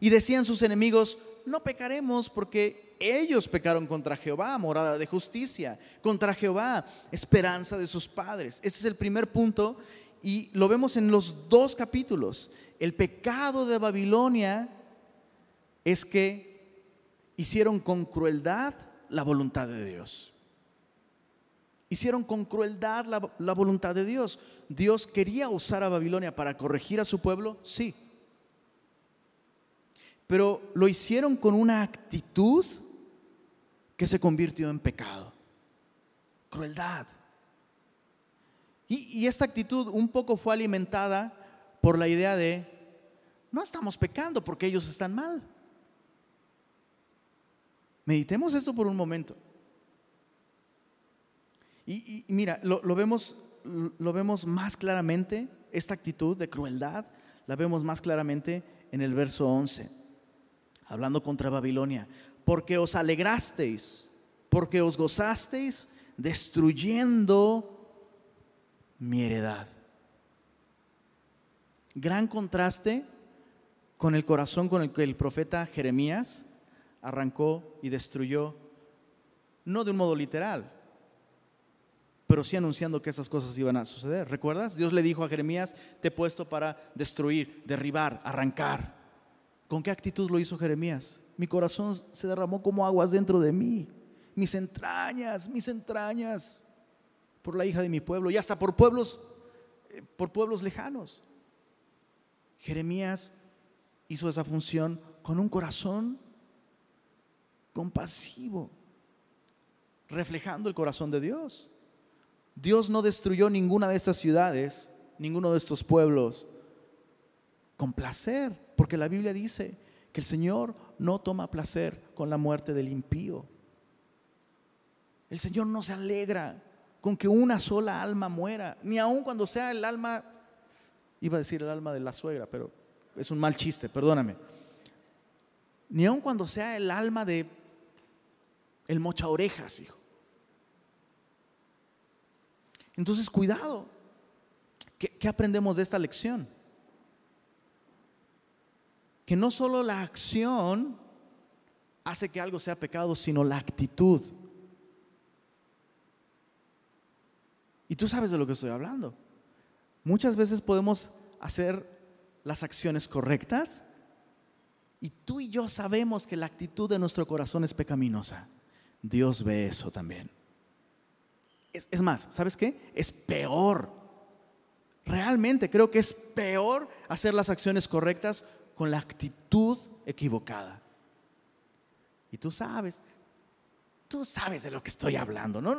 Speaker 1: Y decían sus enemigos, no pecaremos porque ellos pecaron contra Jehová, morada de justicia, contra Jehová, esperanza de sus padres. Ese es el primer punto y lo vemos en los dos capítulos. El pecado de Babilonia es que hicieron con crueldad la voluntad de Dios. Hicieron con crueldad la, voluntad de Dios. Dios quería usar a Babilonia para corregir a su pueblo, sí. Pero lo hicieron con una actitud que se convirtió en pecado. Crueldad. Y, esta actitud un poco fue alimentada por la idea de, no estamos pecando porque ellos están mal. Meditemos esto por un momento. Y, mira, lo, vemos, lo vemos más claramente, esta actitud de crueldad, la vemos más claramente en el verso 11, hablando contra Babilonia. Porque os alegrasteis, porque os gozasteis destruyendo mi heredad. Gran contraste con el corazón con el que el profeta Jeremías arrancó y destruyó, no de un modo literal, pero sí anunciando que esas cosas iban a suceder. ¿Recuerdas? Dios le dijo a Jeremías, te he puesto para destruir, derribar, arrancar. ¿Con qué actitud lo hizo Jeremías? Mi corazón se derramó como aguas dentro de mí. Mis entrañas, mis entrañas, por la hija de mi pueblo y hasta por pueblos, eh, por pueblos lejanos. Jeremías hizo esa función con un corazón compasivo, reflejando el corazón de Dios. Dios no destruyó ninguna de estas ciudades, ninguno de estos pueblos, con placer, porque la Biblia dice que el Señor no toma placer con la muerte del impío. El Señor no se alegra con que una sola alma muera, ni aun cuando sea el alma, iba a decir el alma de la suegra, pero es un mal chiste, perdóname. Ni aun cuando sea el alma de el mocha orejas, hijo. Entonces, cuidado. ¿Qué, aprendemos de esta lección? Que no solo la acción hace que algo sea pecado, sino la actitud. Y tú sabes de lo que estoy hablando. Muchas veces podemos hacer las acciones correctas y tú y yo sabemos que la actitud de nuestro corazón es pecaminosa. Dios ve eso también. Es, más, ¿sabes qué? Es peor. Realmente creo que es peor hacer las acciones correctas con la actitud equivocada. Y tú sabes, tú sabes de lo que estoy hablando. ¿no?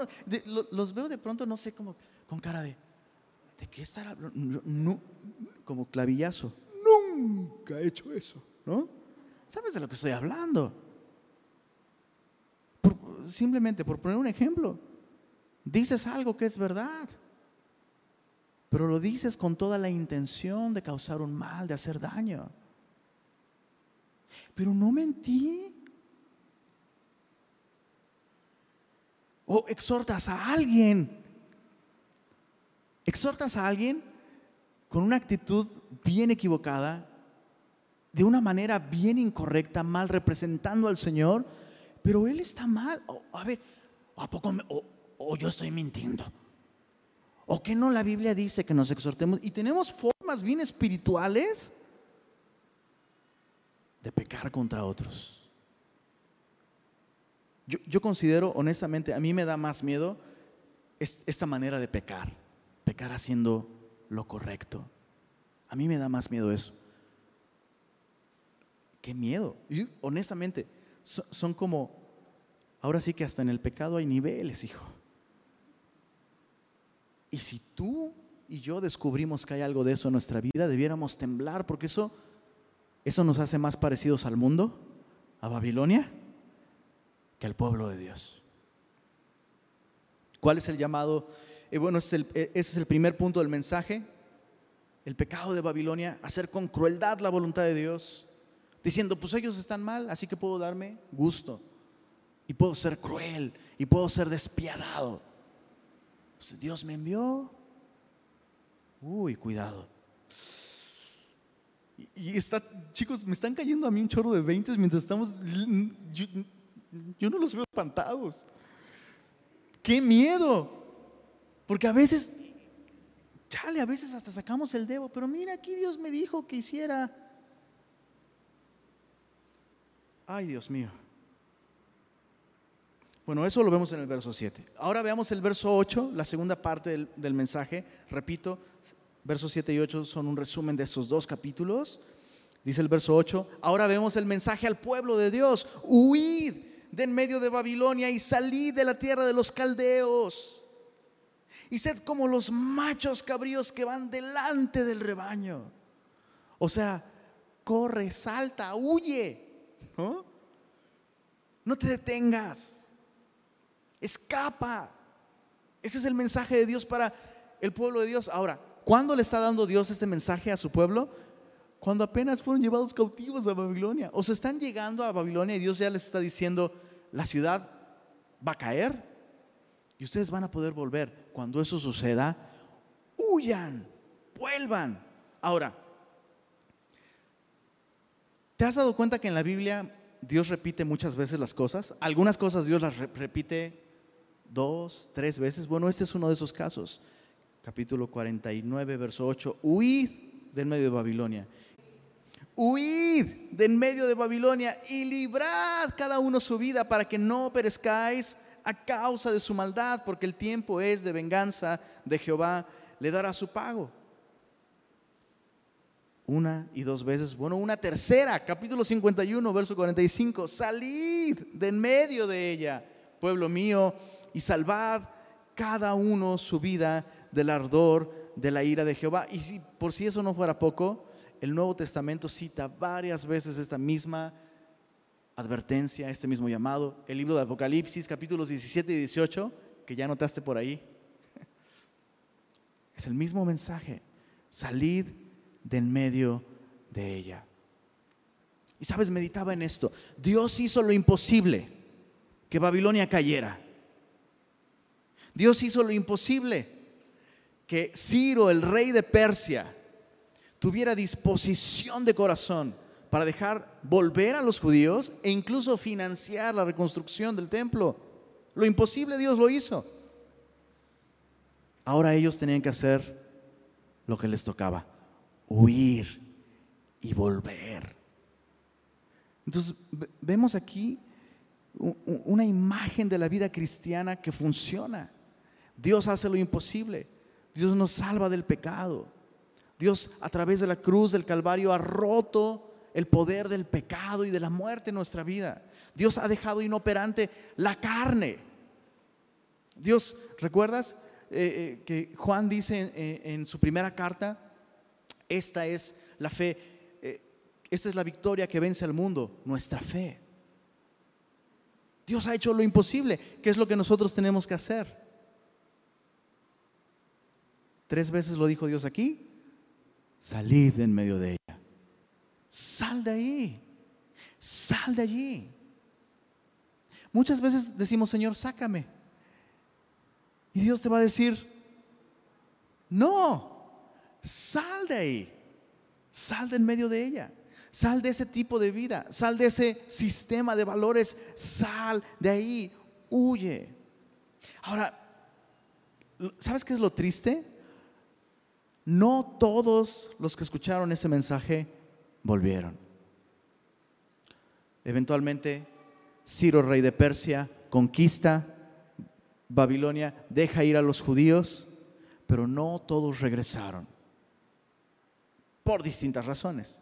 Speaker 1: los veo de pronto, no sé, como con cara de, ¿de qué estar hablando? No, como clavillazo. Nunca he hecho eso, ¿no? ¿Sabes de lo que estoy hablando? simplemente por poner un ejemplo dices algo que es verdad, pero lo dices con toda la intención de causar un mal, de hacer daño. Pero no mentí. O exhortas a alguien. Exhortas a alguien con una actitud bien equivocada, de una manera bien incorrecta, mal representando al Señor, pero Él está mal. a ver, ¿a poco o yo estoy mintiendo. ¿O que no la Biblia dice que nos exhortemos? Y tenemos formas bien espirituales de pecar contra otros. Yo, considero, honestamente, a mí me da más miedo esta manera de pecar, pecar haciendo lo correcto. A mí me da más miedo eso. Qué miedo. honestamente, son como, ahora sí que hasta en el pecado hay niveles, hijo. Y si tú y yo descubrimos que hay algo de eso en nuestra vida, debiéramos temblar, porque eso, eso nos hace más parecidos al mundo, a Babilonia, que al pueblo de Dios. ¿Cuál es el llamado? Eh, bueno, ese es, el, eh, ese es el primer punto del mensaje. El pecado de Babilonia, hacer con crueldad la voluntad de Dios, diciendo, pues ellos están mal, así que puedo darme gusto. Y puedo ser cruel, y puedo ser despiadado. Pues, Dios me envió. Uy, cuidado. Y, está, chicos, me están cayendo a mí un chorro de 20 mientras estamos. Yo, no los veo espantados. ¡Qué miedo! Porque a veces, chale, a veces hasta sacamos el dedo, pero mira, aquí Dios me dijo que hiciera. Ay, Dios mío. Bueno, eso lo vemos en el verso 7. Ahora veamos el verso 8, la segunda parte del, mensaje. Repito, versos 7 y 8 son un resumen de esos dos capítulos. Dice el verso 8, ahora vemos el mensaje al pueblo de Dios. Huid de en medio de Babilonia y salid de la tierra de los caldeos. Y sed como los machos cabríos que van delante del rebaño. O sea, corre, salta, huye. ¿no? no te detengas. Escapa. Ese es el mensaje de Dios para el pueblo de Dios. Ahora, ¿cuándo le está dando Dios este mensaje a su pueblo? Cuando apenas fueron llevados cautivos a Babilonia. O se están llegando a Babilonia y Dios ya les está diciendo, la ciudad va a caer y ustedes van a poder volver. Cuando eso suceda, huyan, vuelvan. Ahora, ¿te has dado cuenta que en la Biblia Dios repite muchas veces las cosas? Algunas cosas Dios las repite dos, tres veces. Bueno, este es uno de esos casos. Capítulo 49, verso 8. Huid del medio de Babilonia. Huid de en medio de Babilonia y librad cada uno su vida para que no perezcáis a causa de su maldad, porque el tiempo es de venganza de Jehová, le dará su pago. una y dos veces, bueno, una tercera, capítulo 51, verso 45, salid de en medio de ella, pueblo mío, y salvad cada uno su vida del ardor de la ira de Jehová. Y si por si eso no fuera poco, el Nuevo Testamento cita varias veces esta misma advertencia, este mismo llamado. El libro de Apocalipsis, capítulos 17 y 18, que ya notaste por ahí, [LAUGHS] es el mismo mensaje. Salid de en medio de ella. Y sabes, meditaba en esto. Dios hizo lo imposible, que Babilonia cayera. Dios hizo lo imposible, que Ciro, el rey de Persia, tuviera disposición de corazón para dejar volver a los judíos e incluso financiar la reconstrucción del templo. Lo imposible Dios lo hizo. Ahora ellos tenían que hacer lo que les tocaba, huir y volver. Entonces, vemos aquí una imagen de la vida cristiana que funciona. Dios hace lo imposible. Dios nos salva del pecado. Dios a través de la cruz del Calvario ha roto el poder del pecado y de la muerte en nuestra vida. Dios ha dejado inoperante la carne. Dios, ¿recuerdas eh, eh, que Juan dice en su primera carta, esta es la fe, eh, esta es la victoria que vence al mundo, nuestra fe. Dios ha hecho lo imposible. ¿Qué es lo que nosotros tenemos que hacer? Tres veces lo dijo Dios aquí. Salid en medio de ella. Sal de ahí. Sal de allí. Muchas veces decimos, Señor, sácame. Y Dios te va a decir, no, Sal de ahí. Sal de en medio de ella. Sal de ese tipo de vida. Sal de ese sistema de valores. Sal de ahí. Huye. Ahora, ¿sabes qué es lo triste? No todos los que escucharon ese mensaje volvieron. Eventualmente, Ciro, rey de Persia, conquista Babilonia, deja ir a los judíos, pero no todos regresaron por distintas razones.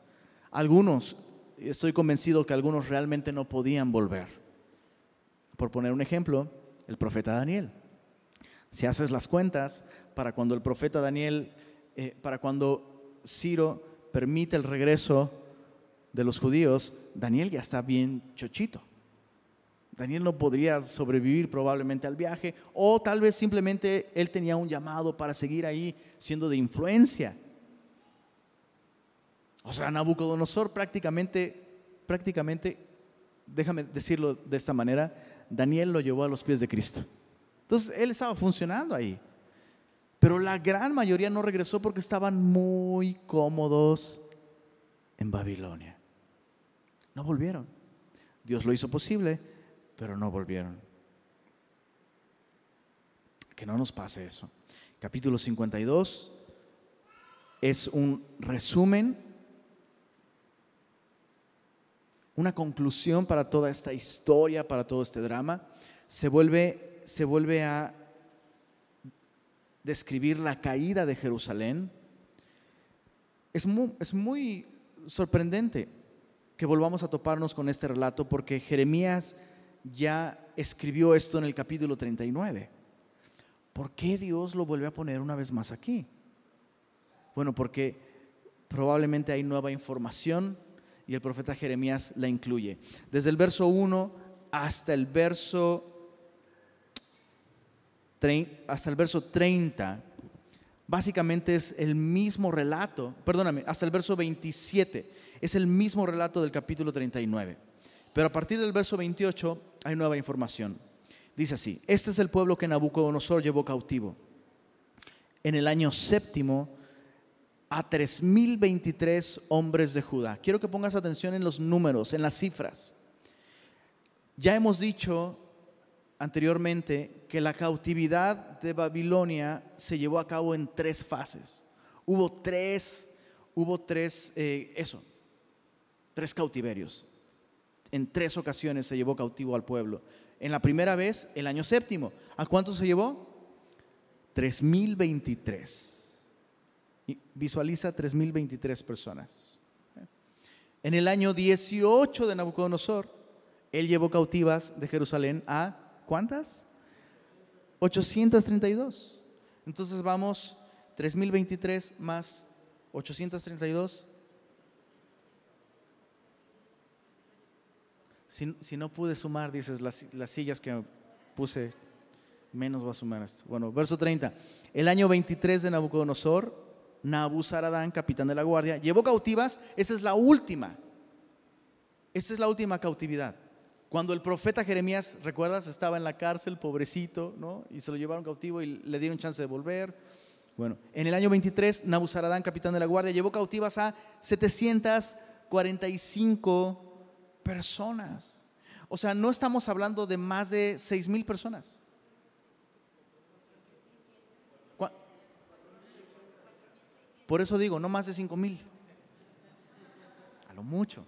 Speaker 1: Algunos, estoy convencido que algunos realmente no podían volver. Por poner un ejemplo, el profeta Daniel. Si haces las cuentas, para cuando el profeta Daniel, eh, para cuando Ciro permite el regreso de los judíos, Daniel ya está bien chochito. Daniel no podría sobrevivir probablemente al viaje o tal vez simplemente él tenía un llamado para seguir ahí siendo de influencia o sea, Nabucodonosor prácticamente, prácticamente, déjame decirlo de esta manera, Daniel lo llevó a los pies de Cristo. Entonces, él estaba funcionando ahí. Pero la gran mayoría no regresó porque estaban muy cómodos en Babilonia. No volvieron. Dios lo hizo posible, pero no volvieron. Que no nos pase eso. Capítulo 52 es un resumen una conclusión para toda esta historia, para todo este drama. Se vuelve, se vuelve a describir la caída de Jerusalén. Es muy, sorprendente que volvamos a toparnos con este relato porque Jeremías ya escribió esto en el capítulo 39. ¿Por qué Dios lo vuelve a poner una vez más aquí? Bueno, porque probablemente hay nueva información, y el profeta Jeremías la incluye. Desde el verso 1 hasta el verso hasta el verso 30 básicamente es el mismo relato, perdóname, hasta el verso 27 es el mismo relato del capítulo 39. Pero a partir del verso 28 hay nueva información. Dice así, este es el pueblo que Nabucodonosor llevó cautivo. En el año séptimo a 3.023 hombres de Judá. Quiero que pongas atención en los números, en las cifras. Ya hemos dicho anteriormente que la cautividad de Babilonia se llevó a cabo en tres fases. Hubo tres, hubo tres, eh, eso, tres cautiverios. En tres ocasiones se llevó cautivo al pueblo. En la primera vez, el año séptimo. ¿A cuánto se llevó? 3023. Visualiza 3023 personas. En el año 18 de Nabucodonosor, él llevó cautivas de Jerusalén a ¿cuántas? 832. Entonces vamos 3023 más 832. Si, no pude sumar, dices, las, las sillas que puse, menos va a sumar esto. Bueno, verso 30. El año 23 de Nabucodonosor, Nabuzaradán, capitán de la guardia, llevó cautivas, esa es la última. Esta es la última cautividad. Cuando el profeta Jeremías, recuerdas, estaba en la cárcel, pobrecito, ¿no? Y se lo llevaron cautivo y le dieron chance de volver. Bueno, en el año 23, Nabuzaradán, capitán de la guardia, llevó cautivas a 745 personas. O sea, no estamos hablando de más de 6 mil personas. Por eso digo, no más de 5 mil. A lo mucho.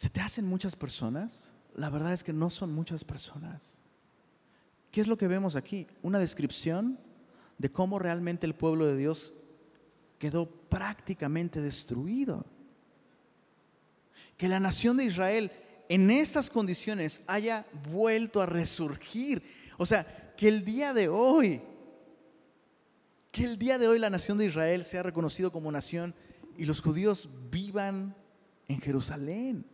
Speaker 1: ¿Se te hacen muchas personas? La verdad es que no son muchas personas. ¿Qué es lo que vemos aquí? Una descripción de cómo realmente el pueblo de Dios quedó prácticamente destruido. Que la nación de Israel en estas condiciones haya vuelto a resurgir. O sea, que el día de hoy, que el día de hoy la nación de Israel sea reconocido como nación y los judíos vivan en Jerusalén,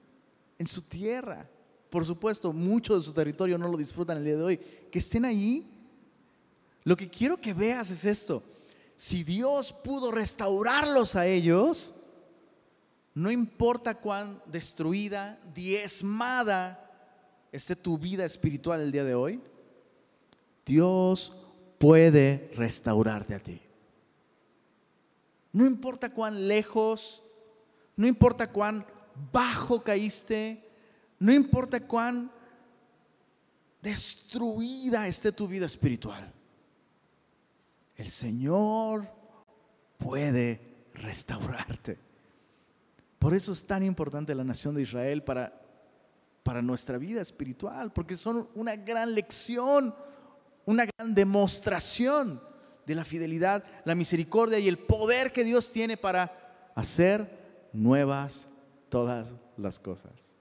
Speaker 1: en su tierra por supuesto, mucho de su territorio no lo disfrutan el día de hoy, que estén allí. Lo que quiero que veas es esto. Si Dios pudo restaurarlos a ellos, no importa cuán destruida, diezmada esté tu vida espiritual el día de hoy, Dios puede restaurarte a ti. No importa cuán lejos, no importa cuán bajo caíste, no importa cuán destruida esté tu vida espiritual, el Señor puede restaurarte. Por eso es tan importante la nación de Israel para, para nuestra vida espiritual, porque son una gran lección, una gran demostración de la fidelidad, la misericordia y el poder que Dios tiene para hacer nuevas todas las cosas.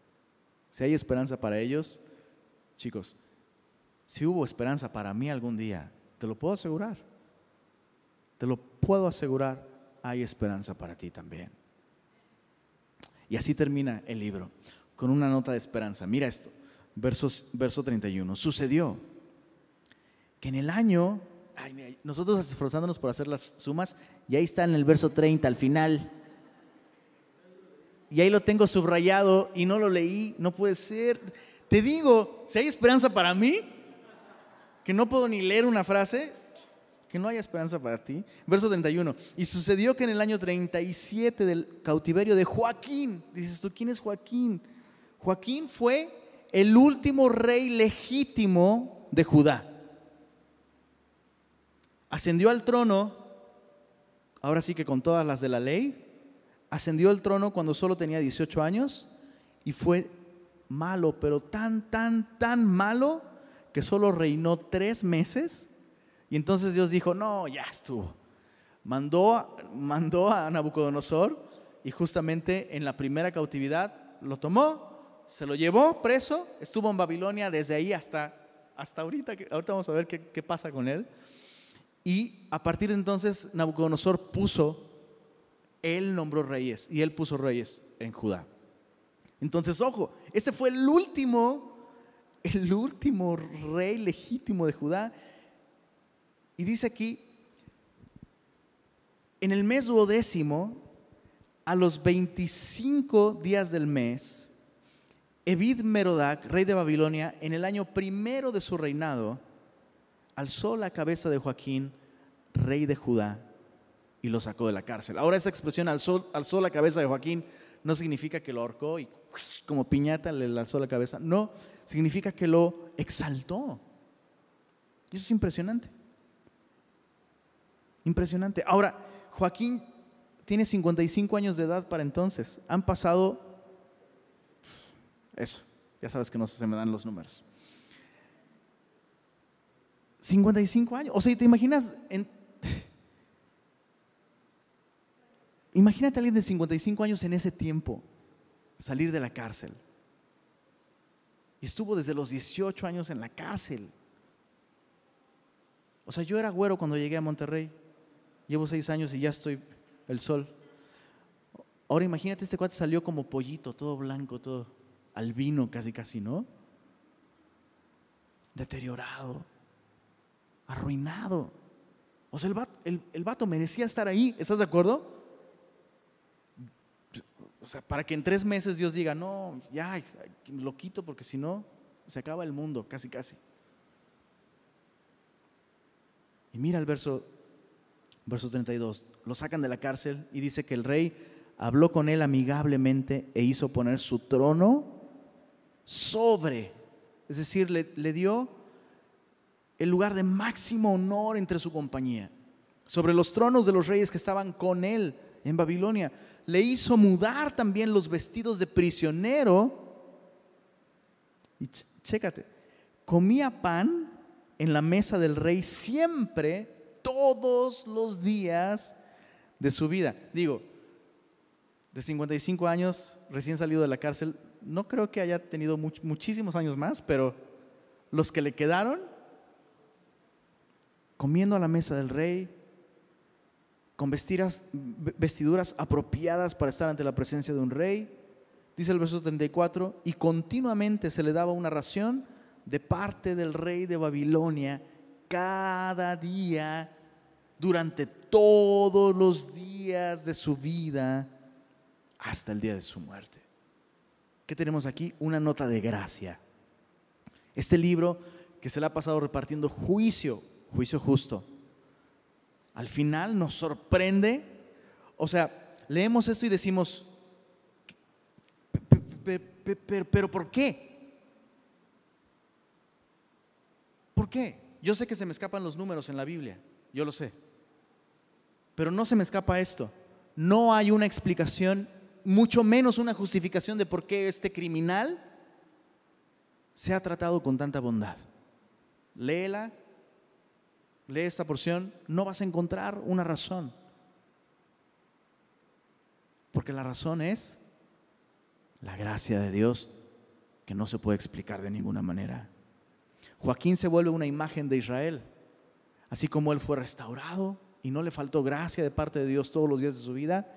Speaker 1: Si hay esperanza para ellos, chicos, si hubo esperanza para mí algún día, te lo puedo asegurar. Te lo puedo asegurar, hay esperanza para ti también. Y así termina el libro, con una nota de esperanza. Mira esto, verso 31. Sucedió que en el año, nosotros esforzándonos por hacer las sumas, y ahí está en el verso 30 al final y ahí lo tengo subrayado y no lo leí, no puede ser. Te digo, si hay esperanza para mí, que no puedo ni leer una frase, que no hay esperanza para ti. Verso 31. Y sucedió que en el año 37 del cautiverio de Joaquín, dices tú, ¿quién es Joaquín? Joaquín fue el último rey legítimo de Judá. Ascendió al trono, ahora sí que con todas las de la ley, ascendió al trono cuando solo tenía 18 años y fue malo, pero tan, tan, tan malo que solo reinó tres meses. Y entonces Dios dijo, no, ya estuvo. Mandó, mandó a Nabucodonosor y justamente en la primera cautividad lo tomó, se lo llevó preso, estuvo en Babilonia desde ahí hasta, hasta ahorita, ahorita vamos a ver qué, qué pasa con él. Y a partir de entonces Nabucodonosor puso él nombró reyes y él puso reyes en Judá. Entonces, ojo, este fue el último, el último rey legítimo de Judá. Y dice aquí, en el mes duodécimo, a los 25 días del mes, Ebid Merodac, rey de Babilonia, en el año primero de su reinado, alzó la cabeza de Joaquín, rey de Judá, y lo sacó de la cárcel. Ahora esa expresión alzó, alzó la cabeza de Joaquín no significa que lo ahorcó y como piñata le alzó la cabeza. No, significa que lo exaltó. Y eso es impresionante. Impresionante. Ahora, Joaquín tiene 55 años de edad para entonces. Han pasado, eso, ya sabes que no se me dan los números. 55 años. O sea, ¿te imaginas? Imagínate a alguien de 55 años en ese tiempo salir de la cárcel. Y estuvo desde los 18 años en la cárcel. O sea, yo era güero cuando llegué a Monterrey. Llevo seis años y ya estoy el sol. Ahora imagínate, este cuate salió como pollito, todo blanco, todo albino casi casi, ¿no? Deteriorado, arruinado. O sea, el vato, el, vato merecía estar ahí, ¿estás de acuerdo? O sea, para que en tres meses Dios diga, no, ya, lo quito porque si no, se acaba el mundo, casi casi. Y mira el verso, verso 32, lo sacan de la cárcel y dice que el rey habló con él amigablemente e hizo poner su trono sobre, es decir, le, le dio el lugar de máximo honor entre su compañía, sobre los tronos de los reyes que estaban con él en Babilonia. Le hizo mudar también los vestidos de prisionero. Y chécate, comía pan en la mesa del rey siempre, todos los días de su vida. Digo, de 55 años, recién salido de la cárcel, no creo que haya tenido muchísimos años más, pero los que le quedaron, comiendo a la mesa del rey, con vestiduras, apropiadas para estar ante la presencia de un rey, dice el verso 34, y continuamente se le daba una ración de parte del rey de Babilonia cada día durante todos los días de su vida hasta el día de su muerte. ¿Qué tenemos aquí? Una nota de gracia. Este libro que se le ha pasado repartiendo juicio, juicio justo. Al final nos sorprende, o sea, leemos esto y decimos, pero ¿por qué? ¿Por qué? Yo sé que se me escapan los números en la Biblia, yo lo sé. Pero no se me escapa esto. No hay una explicación mucho menos una justificación de por qué este criminal se ha tratado con tanta bondad. Léela, lee esta porción, no vas a encontrar una razón. Porque la razón es la gracia de Dios que no se puede explicar de ninguna manera. Joaquín se vuelve una imagen de Israel, así como él fue restaurado y no le faltó gracia de parte de Dios todos los días de su vida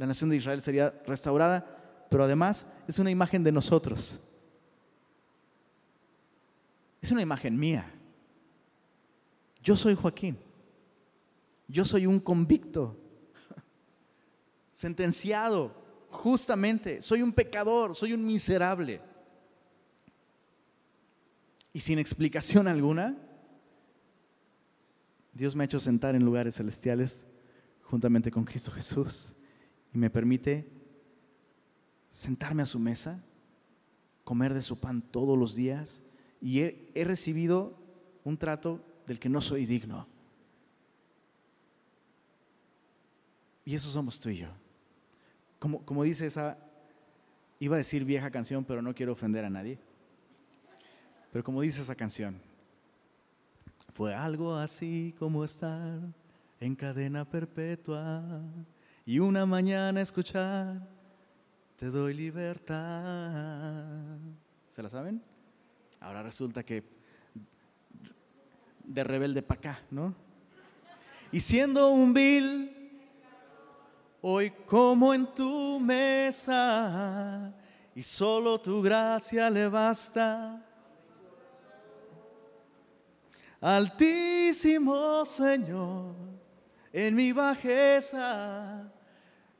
Speaker 1: la nación de Israel sería restaurada, pero además es una imagen de nosotros. Es una imagen mía. Yo soy Joaquín. Yo soy un convicto, [LAUGHS] sentenciado justamente. Soy un pecador, soy un miserable. Y sin explicación [LAUGHS] alguna, Dios me ha hecho sentar en lugares celestiales juntamente con Cristo Jesús y me permite sentarme a su mesa, comer de su pan todos los días y he, recibido un trato del que no soy digno. Y eso somos tú y yo. Como, como dice esa, iba a decir vieja canción, pero no quiero ofender a nadie. Pero como dice esa canción, fue algo así como estar en cadena perpetua y una mañana escuchar, te doy libertad. ¿Se la saben? Ahora resulta que de rebelde para acá, ¿no? Y siendo un vil, hoy como en tu mesa, y solo tu gracia le basta. Altísimo Señor, en mi bajeza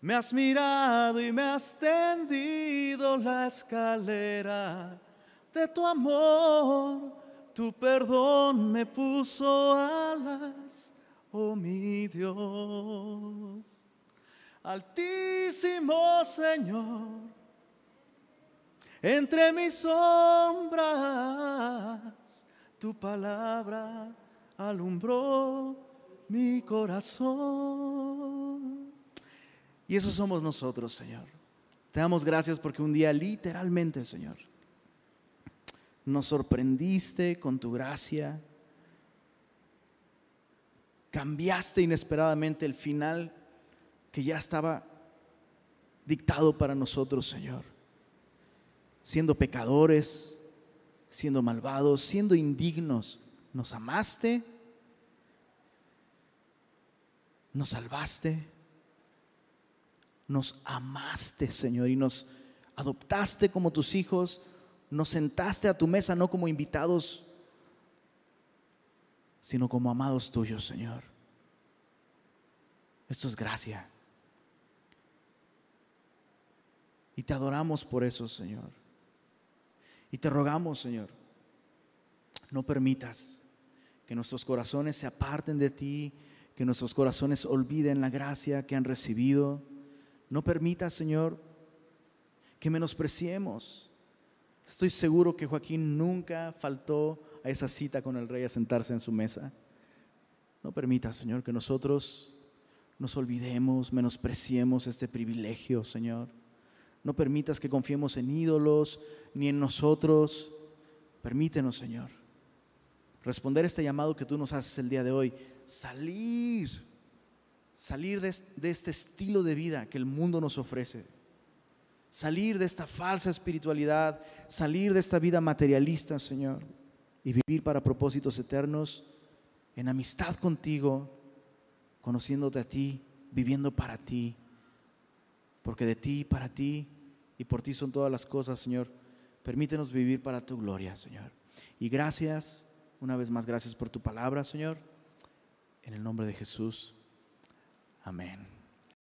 Speaker 1: me has mirado y me has tendido la escalera de tu amor. Tu perdón me puso alas, oh mi Dios. Altísimo Señor, entre mis sombras, tu palabra alumbró mi corazón. Y eso somos nosotros, Señor. Te damos gracias porque un día literalmente, Señor, nos sorprendiste con tu gracia, Cambiaste inesperadamente el final que ya estaba dictado para nosotros, Señor. Siendo pecadores, siendo malvados, siendo indignos, nos amaste, nos salvaste, nos amaste, Señor, y nos adoptaste como tus hijos, nos sentaste a tu mesa no como invitados, sino como amados tuyos, Señor. Esto es gracia. Y te adoramos por eso, Señor. Y te rogamos, Señor, no permitas que nuestros corazones se aparten de ti, que nuestros corazones olviden la gracia que han recibido. No permitas, Señor, que menospreciemos. Estoy seguro que Joaquín nunca faltó a esa cita con el rey a sentarse en su mesa. No permitas, Señor, que nosotros nos olvidemos, menospreciemos este privilegio, Señor. No permitas que confiemos en ídolos ni en nosotros. Permítenos, Señor, responder este llamado que tú nos haces el día de hoy. Salir, salir de este estilo de vida que el mundo nos ofrece. Salir de esta falsa espiritualidad, salir de esta vida materialista, Señor, y vivir para propósitos eternos en amistad contigo, conociéndote a ti, viviendo para ti porque de ti, para ti y por ti son todas las cosas, Señor. Permítenos vivir para tu gloria, Señor. Y gracias, una vez más, gracias por tu palabra, Señor. En el nombre de Jesús. Amén.